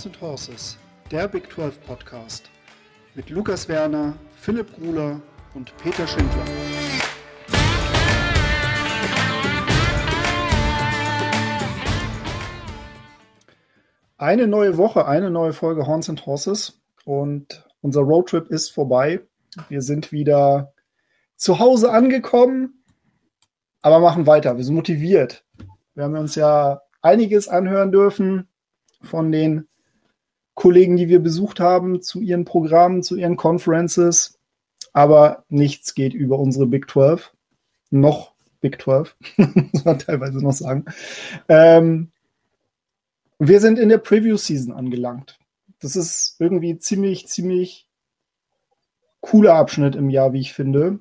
Horns and Horses, der Big 12 Podcast mit Lukas Werner, Philipp Gruler und Peter Schindler. Eine neue Woche, eine neue Folge Horns and Horses und unser Roadtrip ist vorbei. Wir sind wieder zu Hause angekommen, aber machen weiter. Wir sind motiviert. Wir haben uns ja einiges anhören dürfen von den Kollegen, die wir besucht haben, zu ihren Programmen, zu ihren Conferences. Aber nichts geht über unsere Big 12. Noch Big 12, muss man teilweise noch sagen. Ähm, wir sind in der Preview-Season angelangt. Das ist irgendwie ziemlich, ziemlich cooler Abschnitt im Jahr, wie ich finde.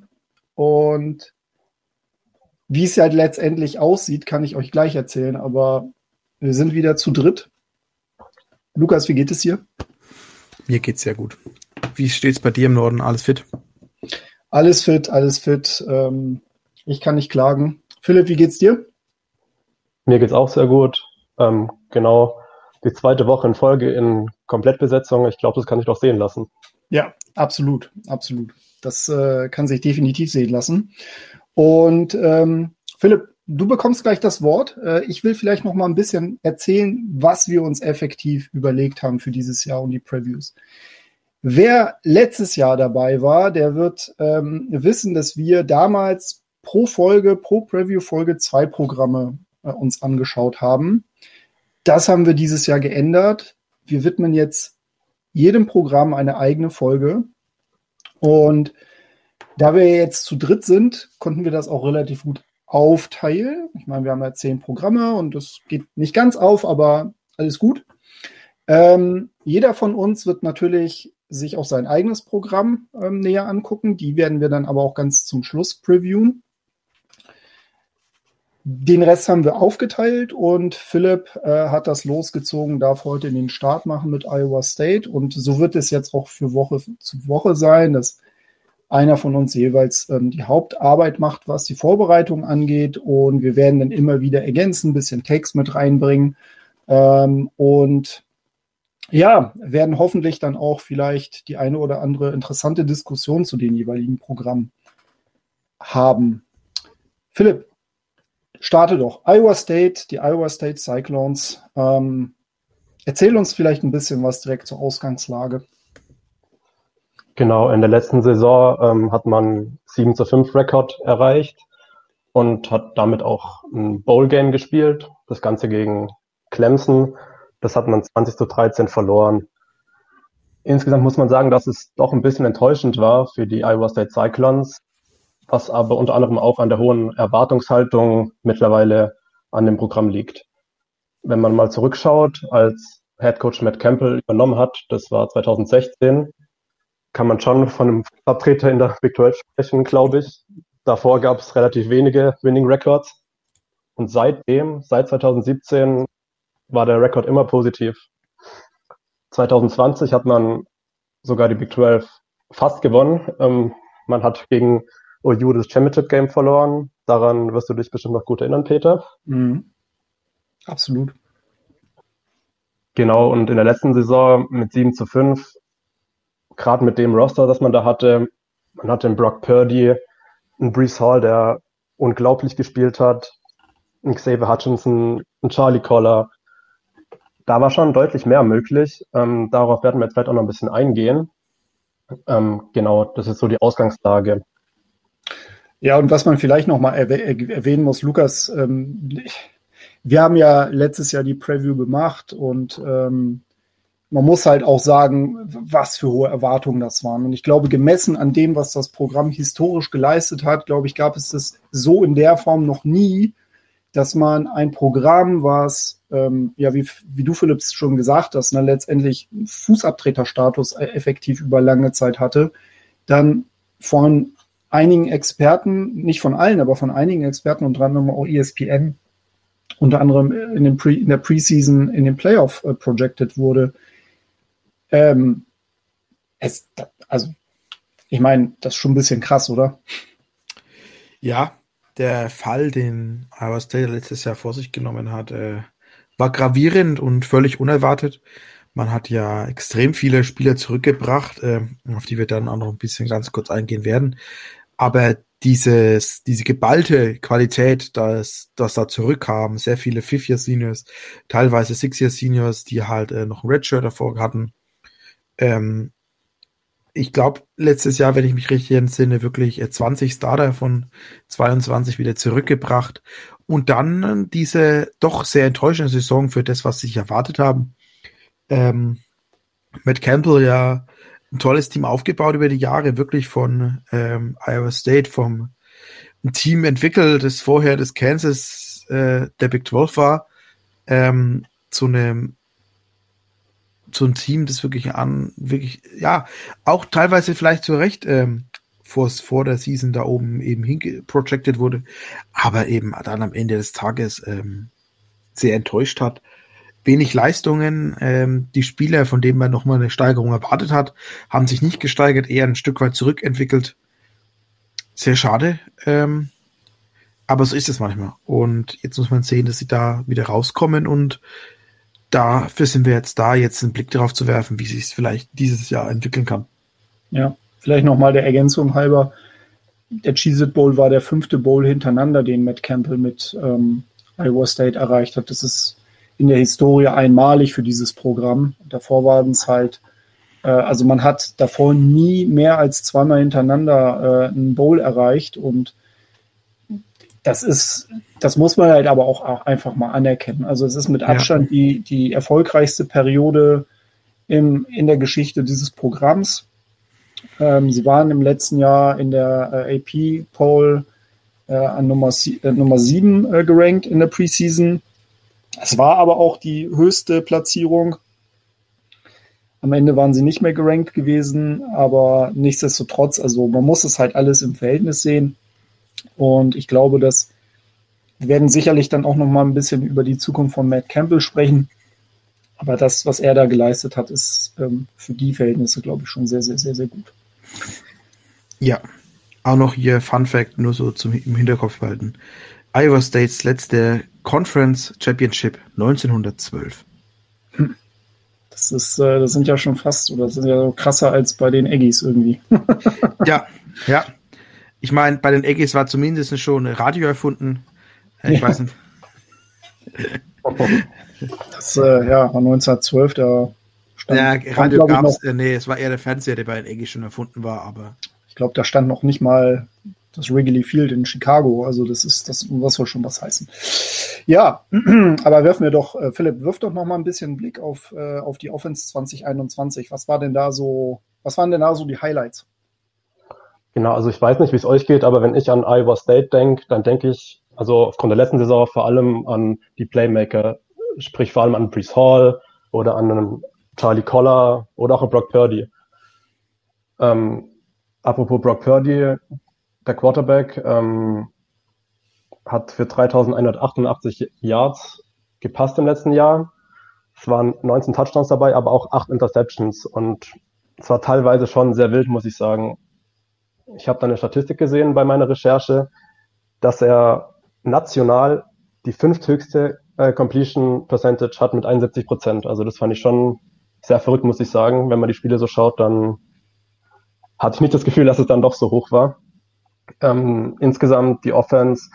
Und wie es halt letztendlich aussieht, kann ich euch gleich erzählen, aber wir sind wieder zu dritt. Lukas, wie geht es dir? Mir geht's sehr gut. Wie steht's bei dir im Norden? Alles fit? Alles fit, alles fit. Ähm, ich kann nicht klagen. Philipp, wie geht's dir? Mir geht's auch sehr gut. Ähm, genau die zweite Woche in Folge in Komplettbesetzung. Ich glaube, das kann sich doch sehen lassen. Ja, absolut, absolut. Das äh, kann sich definitiv sehen lassen. Und ähm, Philipp, du bekommst gleich das Wort. Äh, ich will vielleicht noch mal ein bisschen erzählen, was wir uns effektiv überlegt haben für dieses Jahr und die Previews. Wer letztes Jahr dabei war, der wird ähm, wissen, dass wir damals pro Folge, pro Preview-Folge zwei Programme äh, uns angeschaut haben. Das haben wir dieses Jahr geändert. Wir widmen jetzt jedem Programm eine eigene Folge. Und da wir jetzt zu dritt sind, konnten wir das auch relativ gut aufteilen. Ich meine, wir haben ja zehn Programme und das geht nicht ganz auf, aber alles gut. Ähm, jeder von uns wird natürlich sich auch sein eigenes Programm ähm, näher angucken. Die werden wir dann aber auch ganz zum Schluss previewen. Den Rest haben wir aufgeteilt und Philipp äh, hat das losgezogen, darf heute den Start machen mit Iowa State und so wird es jetzt auch für Woche zu Woche sein, dass einer von uns jeweils ähm, die Hauptarbeit macht, was die Vorbereitung angeht. Und wir werden dann immer wieder ergänzen, ein bisschen Text mit reinbringen. Ähm, und ja, werden hoffentlich dann auch vielleicht die eine oder andere interessante Diskussion zu den jeweiligen Programmen haben. Philipp, starte doch. Iowa State, die Iowa State Cyclones. Ähm, erzähl uns vielleicht ein bisschen was direkt zur Ausgangslage. Genau, in der letzten Saison ähm, hat man 7 zu 5 Rekord erreicht und hat damit auch ein Bowl-Game gespielt. Das Ganze gegen Clemson. Das hat man 20 zu 13 verloren. Insgesamt muss man sagen, dass es doch ein bisschen enttäuschend war für die Iowa State Cyclones, was aber unter anderem auch an der hohen Erwartungshaltung mittlerweile an dem Programm liegt. Wenn man mal zurückschaut, als Head Coach Matt Campbell übernommen hat, das war 2016, kann man schon von einem Vertreter in der Big 12 sprechen, glaube ich. Davor gab es relativ wenige Winning Records. Und seitdem, seit 2017, war der Rekord immer positiv. 2020 hat man sogar die Big 12 fast gewonnen. Ähm, man hat gegen OU das Championship Game verloren. Daran wirst du dich bestimmt noch gut erinnern, Peter. Mhm. Absolut. Genau, und in der letzten Saison mit 7 zu 5 gerade mit dem Roster, das man da hatte, man hatte einen Brock Purdy, einen Brees Hall, der unglaublich gespielt hat, einen Xavier Hutchinson, einen Charlie Collar. Da war schon deutlich mehr möglich. Ähm, darauf werden wir jetzt vielleicht auch noch ein bisschen eingehen. Ähm, genau, das ist so die Ausgangslage. Ja, und was man vielleicht noch mal erwähnen muss, Lukas, ähm, wir haben ja letztes Jahr die Preview gemacht und ähm, man muss halt auch sagen, was für hohe Erwartungen das waren. Und ich glaube, gemessen an dem, was das Programm historisch geleistet hat, glaube ich, gab es das so in der Form noch nie, dass man ein Programm, was, ähm, ja, wie, wie du, Philipps, schon gesagt hast, ne, letztendlich Fußabtreterstatus e-, effektiv über lange Zeit hatte, dann von einigen Experten, nicht von allen, aber von einigen Experten, unter anderem auch ESPN, unter anderem in, den Pre, in der Preseason, in den Playoff äh, projected wurde. Ähm, es, also, ich meine, das ist schon ein bisschen krass, oder? Ja, der Fall, den Iowa State letztes Jahr vor sich genommen hat, äh, war gravierend und völlig unerwartet. Man hat ja extrem viele Spieler zurückgebracht, äh, auf die wir dann auch noch ein bisschen ganz kurz eingehen werden. Aber dieses, diese geballte Qualität, dass, dass da zurückkam, sehr viele Fifth-Year-Seniors, teilweise Six-Year-Seniors, die halt äh, noch ein Redshirt davor hatten. Ähm, ich glaube, letztes Jahr, wenn ich mich richtig entsinne, wirklich 20 äh, Starter von 22 wieder zurückgebracht. Und dann diese doch sehr enttäuschende Saison für das, was sie sich erwartet haben. Ähm, Matt Campbell ja ein tolles Team aufgebaut über die Jahre, wirklich von ähm, Iowa State, vom Team entwickelt, das vorher das Kansas äh, der Big 12 war, ähm, zu einem zu einem Team, das wirklich an, wirklich, ja, auch teilweise vielleicht zu Recht ähm, vor, vor der Season da oben eben hingeprojected wurde, aber eben dann am Ende des Tages ähm, sehr enttäuscht hat wenig Leistungen. Ähm, die Spieler, von denen man nochmal eine Steigerung erwartet hat, haben sich nicht gesteigert, eher ein Stück weit zurückentwickelt. Sehr schade. Ähm, aber so ist es manchmal. Und jetzt muss man sehen, dass sie da wieder rauskommen und dafür sind wir jetzt da, jetzt einen Blick darauf zu werfen, wie sich es vielleicht dieses Jahr entwickeln kann. Ja, vielleicht nochmal der Ergänzung halber. Der Cheez It Bowl war der fünfte Bowl hintereinander, den Matt Campbell mit ähm, Iowa State erreicht hat. Das ist in der Historie einmalig für dieses Programm. Davor waren es halt, äh, also man hat davor nie mehr als zweimal hintereinander äh, einen Bowl erreicht und das ist, das muss man halt aber auch, einfach mal anerkennen. Also es ist mit Abstand ja. die, die erfolgreichste Periode im, in der Geschichte dieses Programms. Ähm, sie waren im letzten Jahr in der äh, AP-Poll äh, an Nummer, äh, Nummer 7 äh, gerankt in der Preseason. Es war aber auch die höchste Platzierung. Am Ende waren sie nicht mehr gerankt gewesen, aber nichtsdestotrotz, also man muss es halt alles im Verhältnis sehen. Und ich glaube, dass wir werden sicherlich dann auch noch mal ein bisschen über die Zukunft von Matt Campbell sprechen. Aber das, was er da geleistet hat, ist ähm, für die Verhältnisse, glaube ich, schon sehr, sehr, sehr, sehr gut. Ja, auch noch hier Fun Fact, nur so zum im Hinterkopf behalten. Iowa States letzte Conference Championship 1912. Hm. Das ist, äh, das sind ja schon fast, oder das sind ja so krasser als bei den Aggies irgendwie. ja, ja. Ich meine, bei den Aggies war zumindest schon Radio erfunden. Äh, ich ja. weiß nicht. Das, äh, ja, war 1912, da stand. Ja, Radio gab es, äh, nee, es war eher der Fernseher, der bei den Aggies schon erfunden war, aber. Ich glaube, da stand noch nicht mal das Wrigley Field in Chicago. Also das ist, das, was soll schon was heißen. Ja, aber werfen wir doch, äh, Philipp, wirf doch noch mal ein bisschen Blick auf, äh, auf die Offense 2021. Was war denn da so, was waren denn da so die Highlights? Genau, also ich weiß nicht, wie es euch geht, aber wenn ich an Iowa State denke, dann denke ich, also aufgrund der letzten Saison vor allem an die Playmaker, sprich vor allem an Brees Hall oder an einen Charlie Collar oder auch an Brock Purdy. Ähm, apropos Brock Purdy, der Quarterback ähm, hat für 3188 Yards gepasst im letzten Jahr. Es waren 19 Touchdowns dabei, aber auch 8 Interceptions. Und es war teilweise schon sehr wild, muss ich sagen. Ich habe da eine Statistik gesehen bei meiner Recherche, dass er national die fünfthöchste äh, Completion Percentage hat mit 71 Prozent. Also das fand ich schon sehr verrückt, muss ich sagen. Wenn man die Spiele so schaut, dann hatte ich nicht das Gefühl, dass es dann doch so hoch war. Ähm, insgesamt die Offense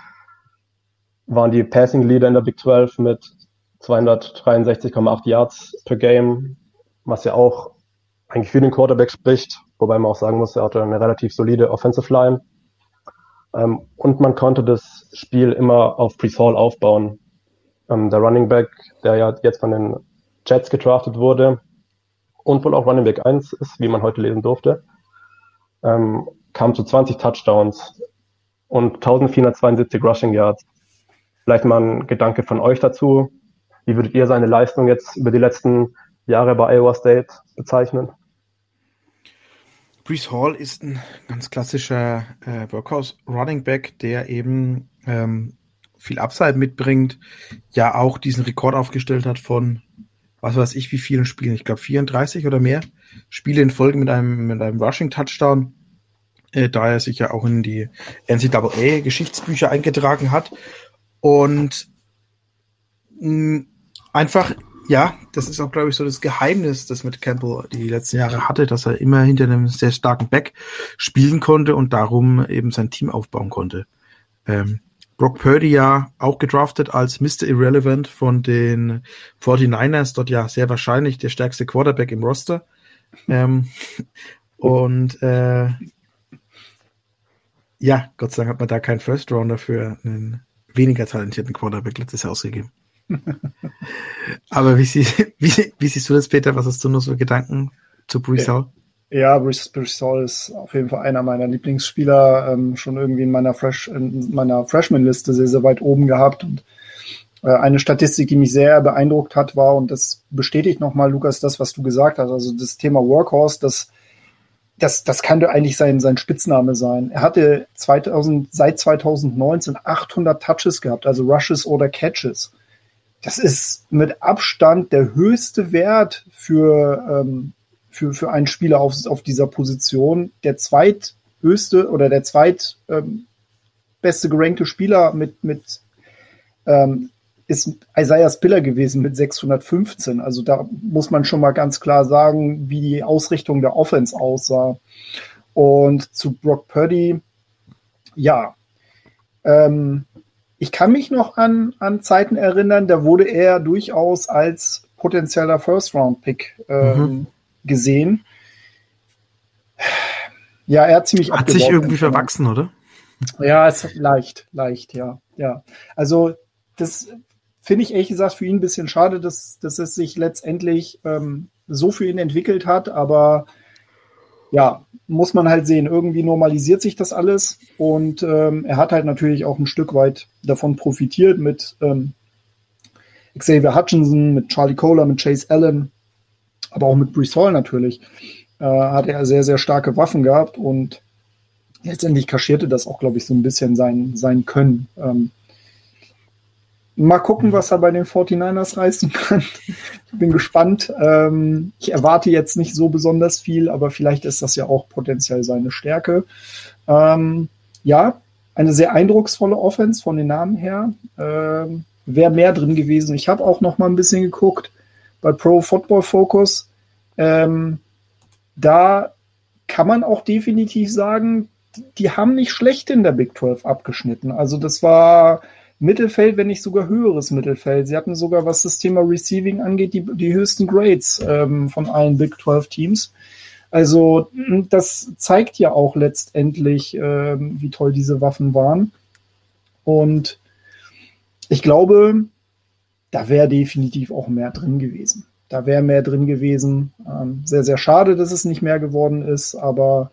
waren die Passing Leader in der Big 12 mit 263,8 Yards per Game, was ja auch eigentlich für den Quarterback spricht, wobei man auch sagen muss, er hatte eine relativ solide Offensive Line. Ähm, und man konnte das Spiel immer auf Brees Hall aufbauen. Ähm, der Running Back, der ja jetzt von den Jets getraftet wurde und wohl auch Running Back 1 ist, wie man heute lesen durfte, ähm, kam zu 20 Touchdowns und 1472 Rushing Yards. Vielleicht mal ein Gedanke von euch dazu. Wie würdet ihr seine Leistung jetzt über die letzten Jahre bei Iowa State bezeichnen? Brees Hall ist ein ganz klassischer äh, Workhouse Running Back, der eben ähm, viel Upside mitbringt, ja auch diesen Rekord aufgestellt hat von was weiß ich wie vielen Spielen, ich glaube 34 oder mehr Spiele in Folge mit einem mit einem Rushing Touchdown äh, da er sich ja auch in die NCAA-Geschichtsbücher eingetragen hat. Und mh, einfach ja, das ist auch, glaube ich, so das Geheimnis, das mit Campbell die letzten Jahre hatte, dass er immer hinter einem sehr starken Back spielen konnte und darum eben sein Team aufbauen konnte. Ähm, Brock Purdy ja auch gedraftet als Mr. Irrelevant von den 49ers, dort ja sehr wahrscheinlich der stärkste Quarterback im Roster. Ähm, und äh, ja, Gott sei Dank hat man da keinen First Rounder für einen weniger talentierten Quarterback letztes Jahr ausgegeben. Aber wie, sie, wie, wie, siehst du das, Peter? Was hast du noch so Gedanken zu Brees Hall? Ja, Bruce, Bruce Hall ist auf jeden Fall einer meiner Lieblingsspieler, ähm, schon irgendwie in meiner Fresh, in meiner Freshman-Liste sehr, sehr weit oben gehabt. Und äh, eine Statistik, die mich sehr beeindruckt hat, war, und das bestätigt nochmal, Lukas, das, was du gesagt hast, also das Thema Workhorse, das, das, das kann eigentlich sein, sein Spitzname sein. Er hatte 2000, seit 2019 800 Touches gehabt, also Rushes oder Catches. Das ist mit Abstand der höchste Wert für, ähm, für, für einen Spieler auf, auf dieser Position. Der zweithöchste oder der zweitbeste ähm, gerankte Spieler mit, mit ähm, ist Isaiah Spiller gewesen mit 615. Also da muss man schon mal ganz klar sagen, wie die Ausrichtung der Offense aussah. Und zu Brock Purdy, ja, ähm, ich kann mich noch an, an Zeiten erinnern, da wurde er durchaus als potenzieller First-Round-Pick ähm, mhm. gesehen. Ja, er hat ziemlich Hat sich irgendwie verwachsen, oder? Ja, ist leicht, leicht, ja. Ja. Also das finde ich ehrlich gesagt für ihn ein bisschen schade, dass, dass es sich letztendlich ähm, so für ihn entwickelt hat, aber ja, muss man halt sehen, irgendwie normalisiert sich das alles und ähm, er hat halt natürlich auch ein Stück weit davon profitiert mit ähm, Xavier Hutchinson, mit Charlie Kohler, mit Chase Allen, aber auch mit Brees Hall natürlich, äh, hat er sehr, sehr starke Waffen gehabt und letztendlich kaschierte das auch, glaube ich, so ein bisschen sein, sein Können. Ähm, Mal gucken, was er bei den 49ers reißen kann. Ich bin gespannt. Ähm, ich erwarte jetzt nicht so besonders viel, aber vielleicht ist das ja auch potenziell seine Stärke. Ähm, ja, eine sehr eindrucksvolle Offense von den Namen her. Ähm, Wäre mehr drin gewesen. Ich habe auch noch mal ein bisschen geguckt bei Pro Football Focus. Ähm, da kann man auch definitiv sagen, die haben nicht schlecht in der Big 12 abgeschnitten. Also das war Mittelfeld, wenn nicht sogar höheres Mittelfeld. Sie hatten sogar, was das Thema Receiving angeht, die, die höchsten Grades ähm, von allen Big 12 Teams. Also das zeigt ja auch letztendlich, ähm, wie toll diese Waffen waren. Und ich glaube, da wäre definitiv auch mehr drin gewesen. Da wäre mehr drin gewesen. Ähm, sehr, sehr schade, dass es nicht mehr geworden ist. Aber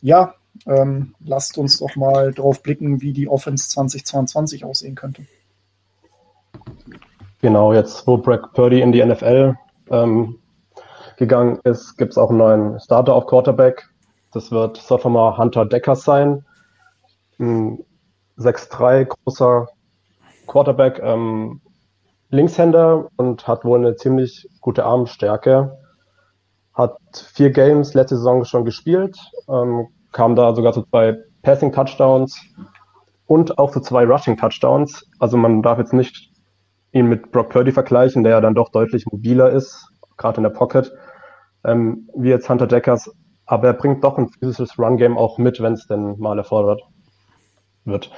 ja, ähm, lasst uns doch mal drauf blicken, wie die Offense 2022 aussehen könnte. Genau, jetzt wo Brad Purdy in die NFL ähm, gegangen ist, gibt es auch einen neuen Starter auf Quarterback. Das wird Sophomore Hunter Decker sein. Ein 6'3 großer Quarterback, ähm, Linkshänder und hat wohl eine ziemlich gute Armstärke. Hat vier Games letzte Saison schon gespielt, ähm, kam da sogar zu zwei Passing Touchdowns und auch zu zwei Rushing Touchdowns. Also man darf jetzt nicht ihn mit Brock Purdy vergleichen, der ja dann doch deutlich mobiler ist, gerade in der Pocket, ähm, wie jetzt Hunter Deckers. Aber er bringt doch ein physisches Run-Game auch mit, wenn es denn mal erfordert wird.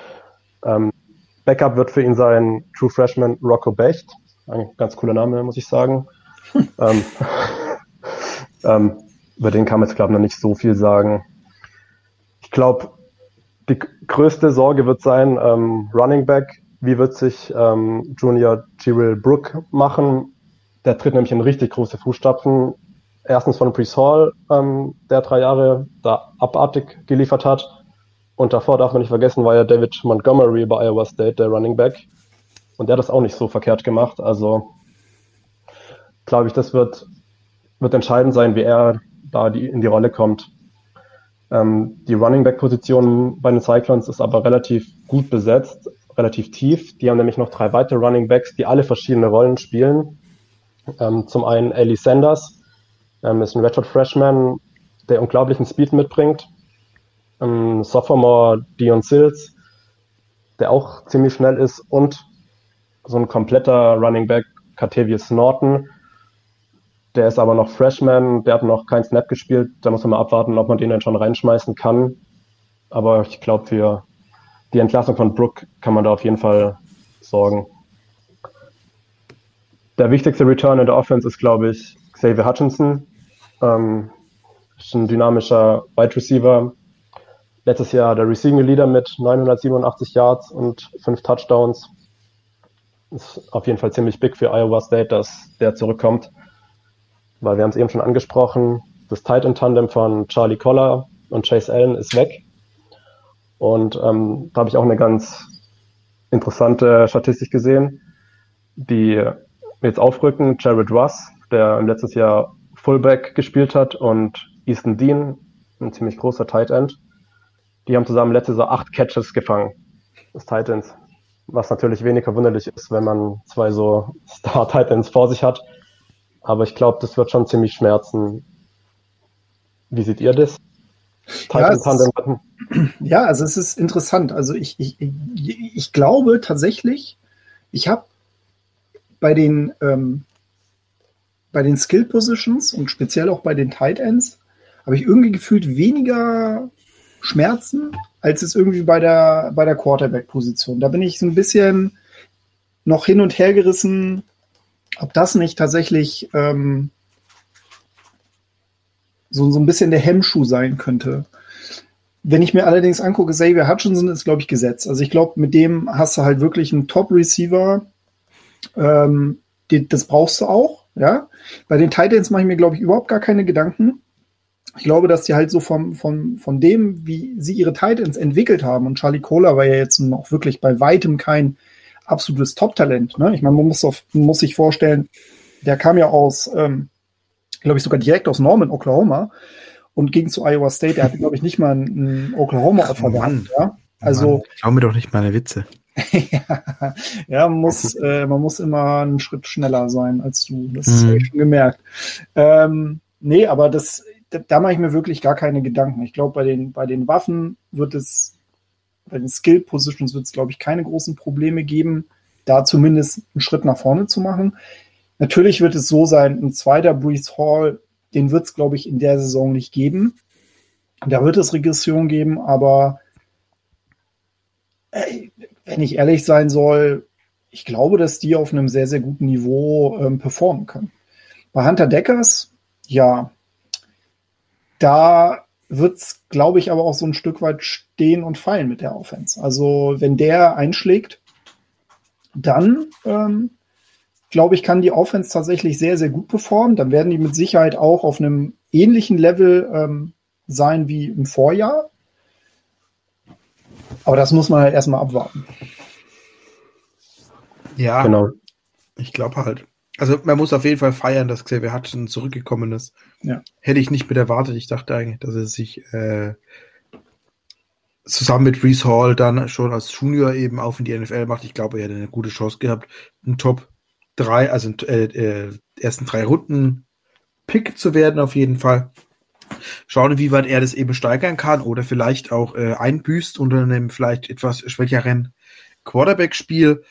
Ähm, Backup wird für ihn sein True Freshman Rocco Becht. Ein ganz cooler Name, muss ich sagen. ähm, ähm, über den kann man jetzt, glaube ich, noch nicht so viel sagen. Ich glaube, die größte Sorge wird sein, ähm, Running Back, wie wird sich ähm, Junior Tyrell Brook machen? Der tritt nämlich in richtig große Fußstapfen. Erstens von Priest Hall, ähm, der drei Jahre da abartig geliefert hat. Und davor darf man nicht vergessen, war ja David Montgomery bei Iowa State, der Running Back. Und der hat das auch nicht so verkehrt gemacht. Also glaube ich, das wird, wird entscheidend sein, wie er da die, in die Rolle kommt. Ähm, die Running Back Position bei den Cyclones ist aber relativ gut besetzt, relativ tief. Die haben nämlich noch drei weitere Running Backs, die alle verschiedene Rollen spielen. Ähm, zum einen Ellie Sanders, ähm, ist ein Redshot Freshman, der unglaublichen Speed mitbringt. Ähm, Sophomore Dion Sills, der auch ziemlich schnell ist und so ein kompletter Running Back, Catavius Norton. Der ist aber noch Freshman, der hat noch keinen Snap gespielt. Da muss man mal abwarten, ob man den dann schon reinschmeißen kann. Aber ich glaube, für die Entlassung von Brook kann man da auf jeden Fall sorgen. Der wichtigste Return in der Offense ist, glaube ich, Xavier Hutchinson. Ähm, ist ein dynamischer Wide Receiver. Letztes Jahr der Receiving Leader mit 987 Yards und 5 Touchdowns. Ist auf jeden Fall ziemlich big für Iowa State, dass der zurückkommt. Weil wir haben es eben schon angesprochen, das Titan Tandem von Charlie Collar und Chase Allen ist weg. Und ähm, da habe ich auch eine ganz interessante Statistik gesehen, die jetzt aufrücken. Jared Russ, der im letztes Jahr Fullback gespielt hat, und Easton Dean, ein ziemlich großer Tight End, die haben zusammen letztes Jahr acht Catches gefangen, des Titans. Was natürlich wenig verwunderlich ist, wenn man zwei so Star Titans vor sich hat. Aber ich glaube, das wird schon ziemlich schmerzen. Wie seht ihr das? Ja, ist, ja, also es ist interessant. Also ich, ich, ich glaube tatsächlich, ich habe bei den ähm, bei den Skill Positions und speziell auch bei den Tight Ends habe ich irgendwie gefühlt weniger Schmerzen als es irgendwie bei der bei der Quarterback Position. Da bin ich so ein bisschen noch hin und her gerissen, ob das nicht tatsächlich ähm, so, so ein bisschen der Hemmschuh sein könnte. Wenn ich mir allerdings angucke, Xavier Hutchinson ist, glaube ich, Gesetz. Also ich glaube, mit dem hast du halt wirklich einen Top-Receiver. Ähm, das brauchst du auch, ja. Bei den Titans mache ich mir, glaube ich, überhaupt gar keine Gedanken. Ich glaube, dass die halt so vom, vom, von dem, wie sie ihre Titans entwickelt haben, und Charlie Kohler war ja jetzt noch wirklich bei weitem kein absolutes Top-Talent. Ne? Ich meine, man muss, auf, man muss sich vorstellen, der kam ja aus, ähm, glaube ich, sogar direkt aus Norman, Oklahoma und ging zu Iowa State. Der hatte, glaube ich, nicht mal ein, Oklahoma-Opfer gehabt. Ja? Also, Mann, glaub mir doch nicht meine Witze. ja, ja, man muss, äh, man muss immer einen Schritt schneller sein als du. Das mhm. habe ich schon gemerkt. Ähm, nee, aber das, da, da mache ich mir wirklich gar keine Gedanken. Ich glaube, bei den, bei den Waffen wird es, bei den Skill Positions wird es, glaube ich, keine großen Probleme geben, da zumindest einen Schritt nach vorne zu machen. Natürlich wird es so sein, ein zweiter Brees Hall, den wird es, glaube ich, in der Saison nicht geben. Da wird es Regression geben, aber äh, wenn ich ehrlich sein soll, ich glaube, dass die auf einem sehr, sehr guten Niveau ähm, performen können. Bei Hunter Deckers, ja, da wird es, glaube ich, aber auch so ein Stück weit stehen und fallen mit der Offense. Also wenn der einschlägt, dann ähm, glaube ich, kann die Offense tatsächlich sehr, sehr gut performen. Dann werden die mit Sicherheit auch auf einem ähnlichen Level ähm, sein wie im Vorjahr. Aber das muss man halt erstmal abwarten. Ja, genau. Ich glaube halt. Also man muss auf jeden Fall feiern, dass Xavier Hutchinson zurückgekommen ist. Ja. Hätte ich nicht mit erwartet. Ich dachte eigentlich, dass er sich äh, zusammen mit Reese Hall dann schon als Junior eben auf in die NFL macht. Ich glaube, er hätte eine gute Chance gehabt, einen Top drei, also äh, äh, ersten drei Runden Pick zu werden auf jeden Fall. Schauen, wie weit er das eben steigern kann oder vielleicht auch äh, einbüßt unter einem vielleicht etwas schwächeren Quarterback-Spiel.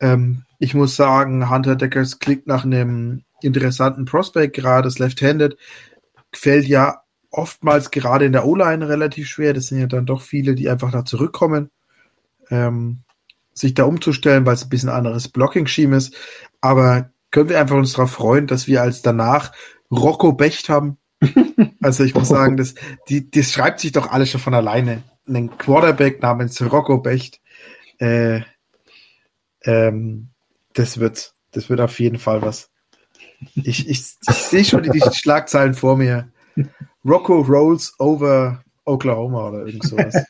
Ähm, ich muss sagen, Hunter Deckers klingt nach einem interessanten Prospect, gerade das Left-Handed. Gefällt ja oftmals gerade in der O-Line relativ schwer. Das sind ja dann doch viele, die einfach da zurückkommen. Ähm, sich da umzustellen, weil es ein bisschen anderes Blocking-Scheme ist. Aber können wir einfach uns darauf freuen, dass wir als danach Rocco Becht haben. Also ich muss sagen, das, die, das schreibt sich doch alles schon von alleine. Ein Quarterback namens Rocco Becht. Äh, ähm, das wird, das wird auf jeden Fall was. Ich, ich, ich sehe schon die Schlagzeilen vor mir. Rocco rolls over Oklahoma oder irgend sowas.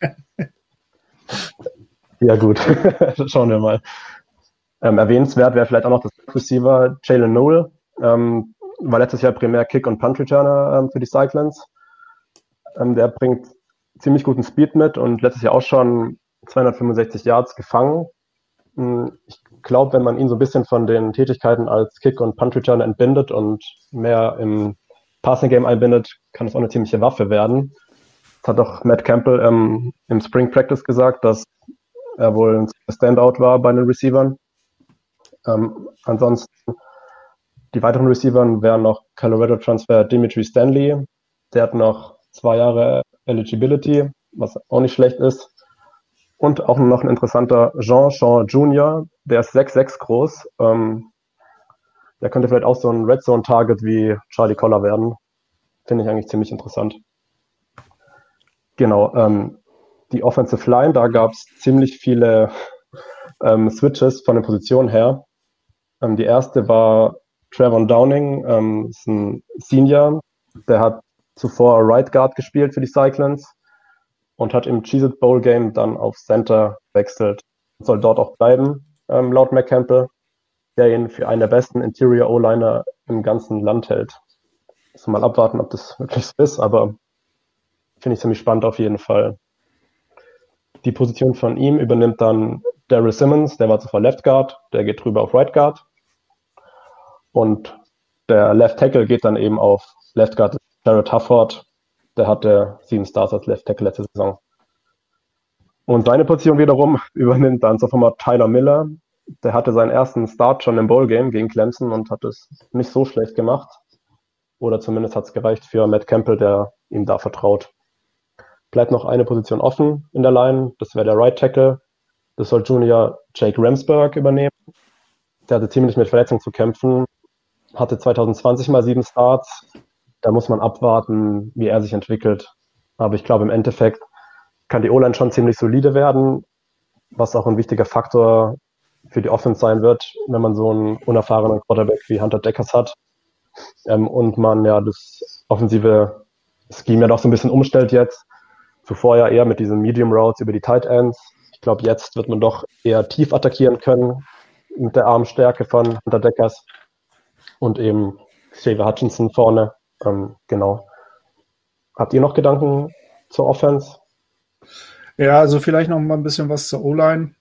Ja, gut. Schauen wir mal. Ähm, erwähnenswert wäre vielleicht auch noch das Receiver Jalen Noel. Ähm, war letztes Jahr primär Kick- und Punt-Returner ähm, für die Cyclones. Ähm, der bringt ziemlich guten Speed mit und letztes Jahr auch schon 265 Yards gefangen. Hm, ich glaube, wenn man ihn so ein bisschen von den Tätigkeiten als Kick- und Punt-Returner entbindet und mehr im Passing-Game einbindet, kann es auch eine ziemliche Waffe werden. Das hat auch Matt Campbell ähm, im Spring Practice gesagt, dass er wohl ein Standout war bei den Receivern. Ähm, ansonsten die weiteren Receiver wären noch Colorado Transfer Dimitri Stanley. Der hat noch zwei Jahre Eligibility, was auch nicht schlecht ist. Und auch noch ein interessanter Jean Jean Jr., der ist 6'6 groß. Ähm, der könnte vielleicht auch so ein Red Zone Target wie Charlie Collar werden. Finde ich eigentlich ziemlich interessant. Genau, ähm, die Offensive Line, da gab es ziemlich viele ähm, Switches von den Positionen her. Ähm, die erste war Trevor Downing, ähm, ist ein Senior, der hat zuvor Right Guard gespielt für die Cyclones und hat im Cheez It Bowl Game dann auf Center wechselt. Soll dort auch bleiben, ähm, laut McCampbell, der ihn für einen der besten Interior O-Liner im ganzen Land hält. Müssen mal abwarten, ob das wirklich so ist, aber finde ich ziemlich spannend auf jeden Fall. Die Position von ihm übernimmt dann Daryl Simmons, der war zuvor Left Guard, der geht drüber auf Right Guard. Und der Left Tackle geht dann eben auf Left Guard Jared Hufford, der hatte sieben Stars als Left Tackle letzte Saison. Und seine Position wiederum übernimmt dann sofort Tyler Miller. Der hatte seinen ersten Start schon im Bowl-Game gegen Clemson und hat es nicht so schlecht gemacht. Oder zumindest hat es gereicht für Matt Campbell, der ihm da vertraut. Bleibt noch eine Position offen in der Line. Das wäre der Right Tackle. Das soll Junior Jake Ramsberg übernehmen. Der hatte ziemlich mit Verletzungen zu kämpfen. Hatte 2020 mal sieben Starts, da muss man abwarten, wie er sich entwickelt. Aber ich glaube, im Endeffekt kann die O-Line schon ziemlich solide werden, was auch ein wichtiger Faktor für die Offense sein wird, wenn man so einen unerfahrenen Quarterback wie Hunter Deckers hat. Ähm, und man ja das offensive Scheme ja doch so ein bisschen umstellt jetzt. Zuvor ja eher mit diesen Medium Routes über die Tight Ends. Ich glaube, jetzt wird man doch eher tief attackieren können mit der Armstärke von Hunter Deckers und eben Xavier Hutchinson vorne. Ähm, genau. Habt ihr noch Gedanken zur Offense? Ja, also vielleicht noch mal ein bisschen was zur O-Line.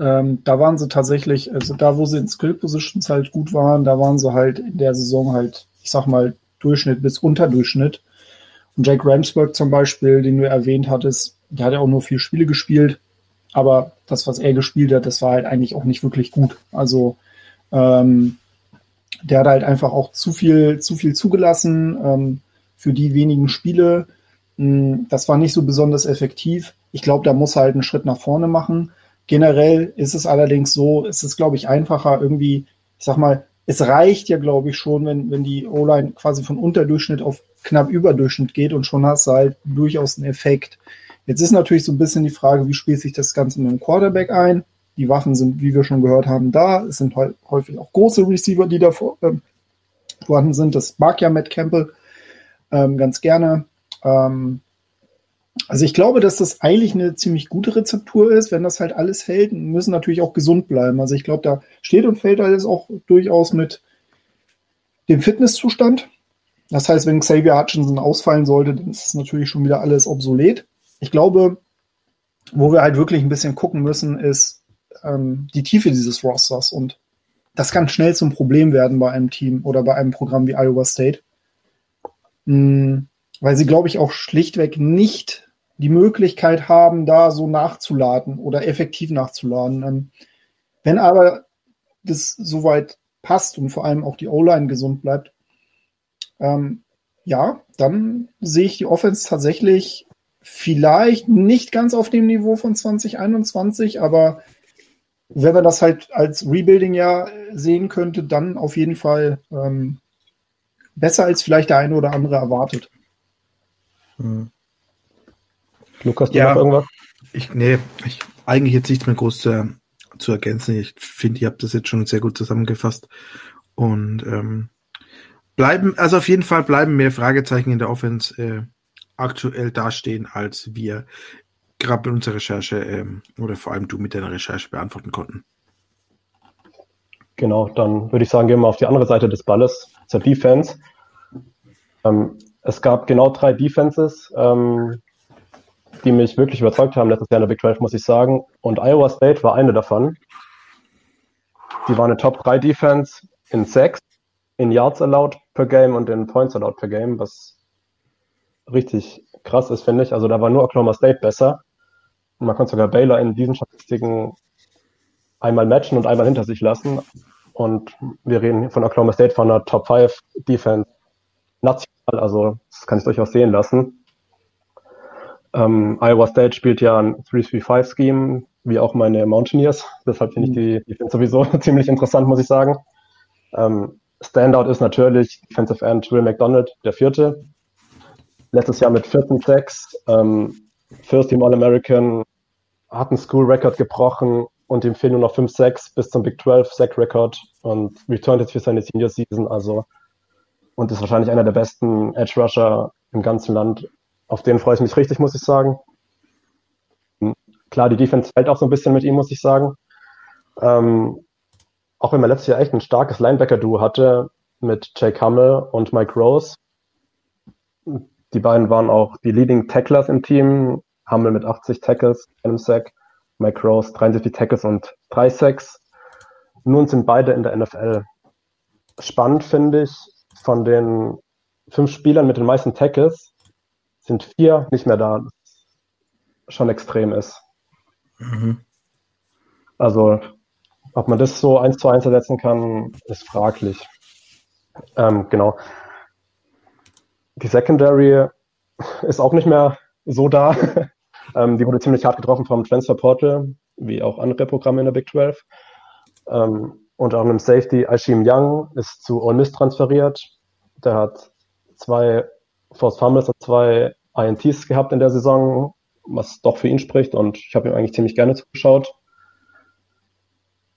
Ähm, da waren sie tatsächlich, also da, wo sie in Skill Positions halt gut waren, da waren sie halt in der Saison halt, ich sag mal, Durchschnitt bis Unterdurchschnitt. Und Jake Ramsburg zum Beispiel, den du erwähnt hattest, der hat ja auch nur vier Spiele gespielt, aber das, was er gespielt hat, das war halt eigentlich auch nicht wirklich gut. Also ähm, der hat halt einfach auch zu viel, zu viel zugelassen ähm, für die wenigen Spiele. Hm, das war nicht so besonders effektiv. Ich glaube, da muss halt einen Schritt nach vorne machen. Generell ist es allerdings so, es ist, glaube ich, einfacher irgendwie, ich sag mal, es reicht ja, glaube ich, schon, wenn, wenn die O-Line quasi von Unterdurchschnitt auf knapp Überdurchschnitt geht und schon hast du halt durchaus einen Effekt. Jetzt ist natürlich so ein bisschen die Frage, wie spielt sich das Ganze mit dem Quarterback ein? Die Waffen sind, wie wir schon gehört haben, da. Es sind häufig auch große Receiver, die da vor, äh, vorhanden sind. Das mag ja Matt Campbell ähm, ganz gerne. Ähm, also ich glaube, dass das eigentlich eine ziemlich gute Rezeptur ist, wenn das halt alles hält. Müssen natürlich auch gesund bleiben. Also ich glaube, da steht und fällt alles auch durchaus mit dem Fitnesszustand. Das heißt, wenn Xavier Hutchinson ausfallen sollte, dann ist es natürlich schon wieder alles obsolet. Ich glaube, wo wir halt wirklich ein bisschen gucken müssen, ist, ähm, die Tiefe dieses Rosters und das kann schnell zum Problem werden bei einem Team oder bei einem Programm wie Iowa State. Mhm, weil sie, glaube ich, auch schlichtweg nicht die Möglichkeit haben, da so nachzuladen oder effektiv nachzuladen. Ähm, wenn aber das soweit passt und vor allem auch die O-Line gesund bleibt, ähm, ja, dann sehe ich die Offense tatsächlich vielleicht nicht ganz auf dem Niveau von 2021, aber wenn man das halt als Rebuilding-Jahr sehen könnte, dann auf jeden Fall ähm, besser als vielleicht der eine oder andere erwartet. Hm. Lukas, du ja, noch irgendwas? Ich, nee, ich, eigentlich jetzt nichts mehr groß zu, zu ergänzen. Ich finde, ihr habt das jetzt schon sehr gut zusammengefasst. Und ähm, bleiben, also auf jeden Fall bleiben mehr Fragezeichen in der Offense äh, aktuell dastehen, als wir gerade bei unserer Recherche ähm, oder vor allem du mit deiner Recherche beantworten konnten. Genau, dann würde ich sagen, gehen wir auf die andere Seite des Balles, zur Defense. Ähm, es gab genau drei Defenses, ähm, die mich wirklich überzeugt haben letztes Jahr in der Big 12, muss ich sagen. Und Iowa State war eine davon. Die war eine Top 3 Defense in Sacks, in Yards allowed per Game und in Points allowed per Game, was richtig krass ist, finde ich. Also da war nur Oklahoma State besser. Und man kann sogar Baylor in diesen Statistiken einmal matchen und einmal hinter sich lassen. Und wir reden von Oklahoma State von einer Top 5 Defense national, also das kann ich durchaus sehen lassen. Ähm, Iowa State spielt ja ein 3-3-5-Scheme, wie auch meine Mountaineers. Deshalb finde ich die Defense sowieso ziemlich interessant, muss ich sagen. Ähm, Standout ist natürlich Defensive End Will McDonald, der vierte. Letztes Jahr mit 14 Sacks, ähm, First Team All-American, hat einen School Record gebrochen und ihm fehlen nur noch 5 Sacks bis zum Big 12 Sack Record und returned jetzt für seine Senior Season, also und ist wahrscheinlich einer der besten Edge Rusher im ganzen Land. Auf den freue ich mich richtig, muss ich sagen. Klar, die Defense fällt auch so ein bisschen mit ihm, muss ich sagen. Ähm, auch wenn man letztes Jahr echt ein starkes Linebacker-Duo hatte mit Jake Hummel und Mike Rose. Die beiden waren auch die Leading Tacklers im Team. Hummel mit 80 Tackles, einem Sack, Mike Rose 73 Tackles und 3 Sacks. Nun sind beide in der NFL. Spannend finde ich, von den fünf Spielern mit den meisten Tackles sind vier nicht mehr da. Schon extrem ist. Mhm. Also ob man das so eins zu eins ersetzen kann, ist fraglich. Ähm, genau. Die Secondary ist auch nicht mehr so da. ähm, die wurde ziemlich hart getroffen vom Transfer Portal, wie auch andere Programme in der Big 12. Ähm, unter anderem Safety Ashim Young ist zu Ole Miss transferiert. Der hat zwei Force Fumbles und zwei INTs gehabt in der Saison, was doch für ihn spricht und ich habe ihm eigentlich ziemlich gerne zugeschaut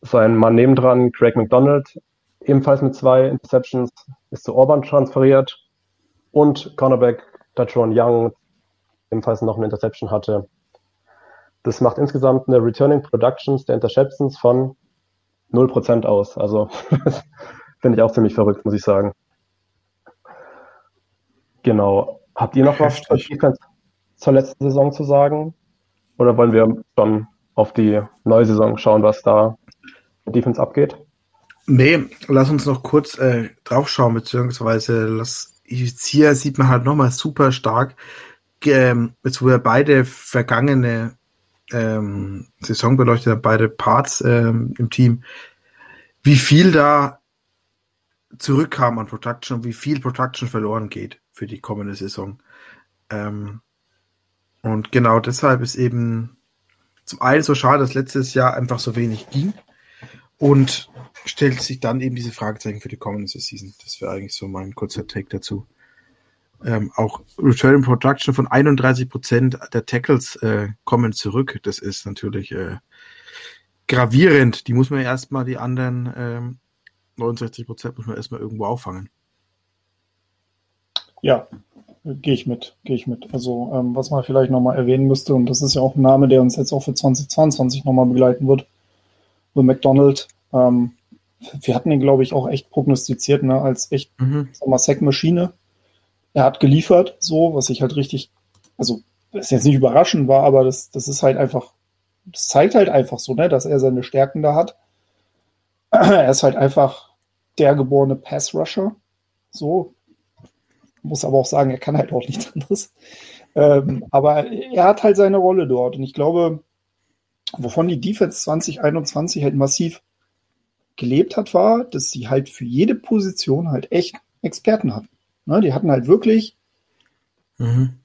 sein Mann nebendran, Craig McDonald, ebenfalls mit zwei Interceptions, ist zu Orban transferiert und Cornerback Datron Young ebenfalls noch eine Interception hatte. Das macht insgesamt eine Returning Productions der Interceptions von 0% aus. Also finde ich auch ziemlich verrückt, muss ich sagen. Genau. Habt ihr noch was zur letzten Saison zu sagen? Oder wollen wir schon auf die neue Saison schauen, was da Defense abgeht? Nee, lass uns noch kurz äh, draufschauen, beziehungsweise lass, hier sieht man halt nochmal super stark, ähm, jetzt wo wir beide vergangene ähm, Saison beleuchtet haben, beide Parts ähm, im Team, wie viel da zurückkam an Production, wie viel Production verloren geht für die kommende Saison. Ähm, und genau deshalb ist eben zum einen so schade, dass letztes Jahr einfach so wenig ging und stellt sich dann eben diese Fragezeichen für die kommende Season. Das wäre eigentlich so mein kurzer Take dazu. Ähm, auch Return Production von 31 Prozent der Tackles äh, kommen zurück. Das ist natürlich äh, gravierend. Die muss man erstmal, die anderen ähm, 69 Prozent muss man erstmal irgendwo auffangen. Ja, gehe ich mit, gehe ich mit. Also ähm, was man vielleicht nochmal erwähnen müsste, und das ist ja auch ein Name, der uns jetzt auch für 2022 nochmal begleiten wird, Will McDonald. Ähm, wir hatten ihn, glaube ich, auch echt prognostiziert, ne, als echt, mhm. sag mal, Sack-Maschine. Er hat geliefert, so, was ich halt richtig, also, das ist jetzt nicht überraschend war, aber das, das ist halt einfach, das zeigt halt einfach so, ne, dass er seine Stärken da hat. er ist halt einfach der geborene Pass-Rusher. So. Muss aber auch sagen, er kann halt auch nichts anderes. Ähm, aber er hat halt seine Rolle dort. Und ich glaube, wovon die Defense 2021 halt massiv gelebt hat, war, dass sie halt für jede Position halt echt Experten hatten. Ne, die hatten halt wirklich, mhm.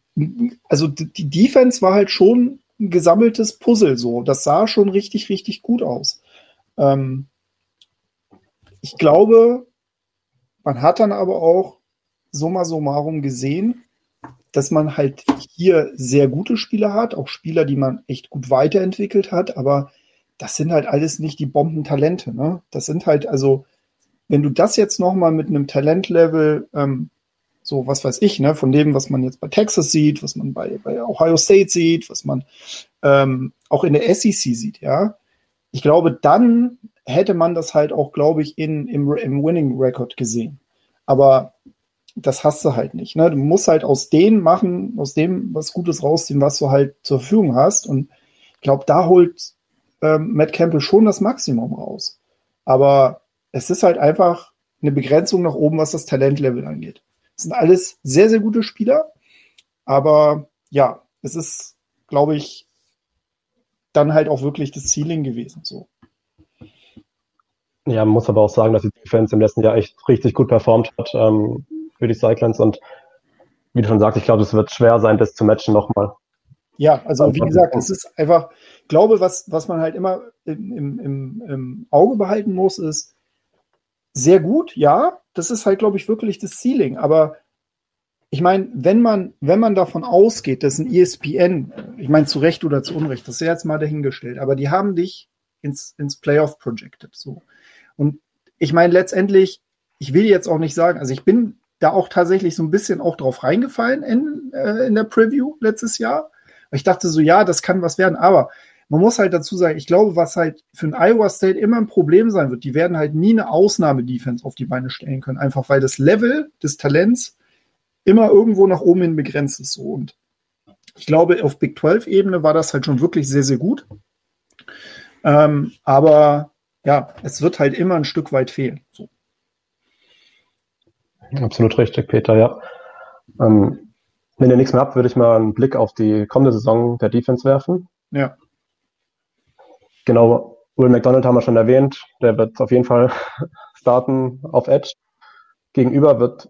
also die Defense war halt schon ein gesammeltes Puzzle so. Das sah schon richtig, richtig gut aus. Ähm, ich glaube, man hat dann aber auch summa summarum gesehen, dass man halt hier sehr gute Spieler hat, auch Spieler, die man echt gut weiterentwickelt hat, aber das sind halt alles nicht die Bombentalente. Ne? Das sind halt, also, wenn du das jetzt nochmal mit einem Talentlevel, ähm, so was weiß ich, ne, von dem, was man jetzt bei Texas sieht, was man bei, bei Ohio State sieht, was man ähm, auch in der SEC sieht, ja, ich glaube, dann hätte man das halt auch, glaube ich, in, im, im Winning Record gesehen. Aber das hast du halt nicht. Ne? Du musst halt aus dem machen, aus dem was Gutes rausziehen, was du halt zur Verfügung hast. Und ich glaube, da holt ähm, Matt Campbell schon das Maximum raus. Aber es ist halt einfach eine Begrenzung nach oben, was das Talentlevel angeht. Sind alles sehr, sehr gute Spieler. Aber ja, es ist, glaube ich, dann halt auch wirklich das Ceiling gewesen. So. Ja, man muss aber auch sagen, dass die Defense im letzten Jahr echt richtig gut performt hat ähm, für die Cyclones und wie du schon sagst, ich glaube, es wird schwer sein, das zu matchen nochmal. Ja, also wie gesagt, es ist einfach, ich glaube, was, was man halt immer im, im, im Auge behalten muss, ist sehr gut, ja, das ist halt, glaube ich, wirklich das Ceiling, aber ich meine, wenn man, wenn man davon ausgeht, dass ein ESPN, ich meine, zu Recht oder zu Unrecht, das ist ja jetzt mal dahingestellt, aber die haben dich ins, ins Playoff projected, so. Und ich meine, letztendlich, ich will jetzt auch nicht sagen, also ich bin da auch tatsächlich so ein bisschen auch drauf reingefallen in, äh, in der Preview letztes Jahr. Ich dachte so, ja, das kann was werden, aber man muss halt dazu sagen, ich glaube, was halt für ein Iowa State immer ein Problem sein wird, die werden halt nie eine Ausnahme-Defense auf die Beine stellen können, einfach weil das Level des Talents immer irgendwo nach oben hin begrenzt ist. So. Und ich glaube, auf Big 12-Ebene war das halt schon wirklich sehr, sehr gut. Ähm, aber ja, es wird halt immer ein Stück weit fehlen. So. Absolut richtig, Peter, ja. Ähm, wenn ihr nichts mehr habt, würde ich mal einen Blick auf die kommende Saison der Defense werfen. Ja. Genau, Will McDonald haben wir schon erwähnt. Der wird auf jeden Fall starten auf Edge. Gegenüber wird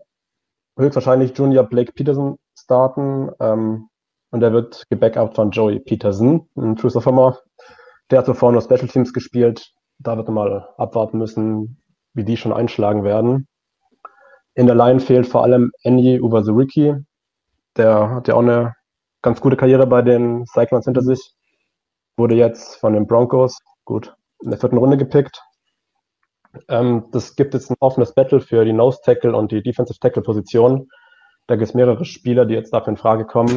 höchstwahrscheinlich Junior Blake Peterson starten. Ähm, und der wird gebackupt von Joey Peterson, ein True Sophomore. Der hat zuvor nur Special Teams gespielt. Da wird man mal abwarten müssen, wie die schon einschlagen werden. In der Line fehlt vor allem Enyi Ubazuriki. Der hat ja auch eine ganz gute Karriere bei den Cyclones hinter sich. Wurde jetzt von den Broncos, gut, in der vierten Runde gepickt. Ähm, das gibt jetzt ein offenes Battle für die Nose Tackle und die Defensive Tackle Position. Da gibt es mehrere Spieler, die jetzt dafür in Frage kommen.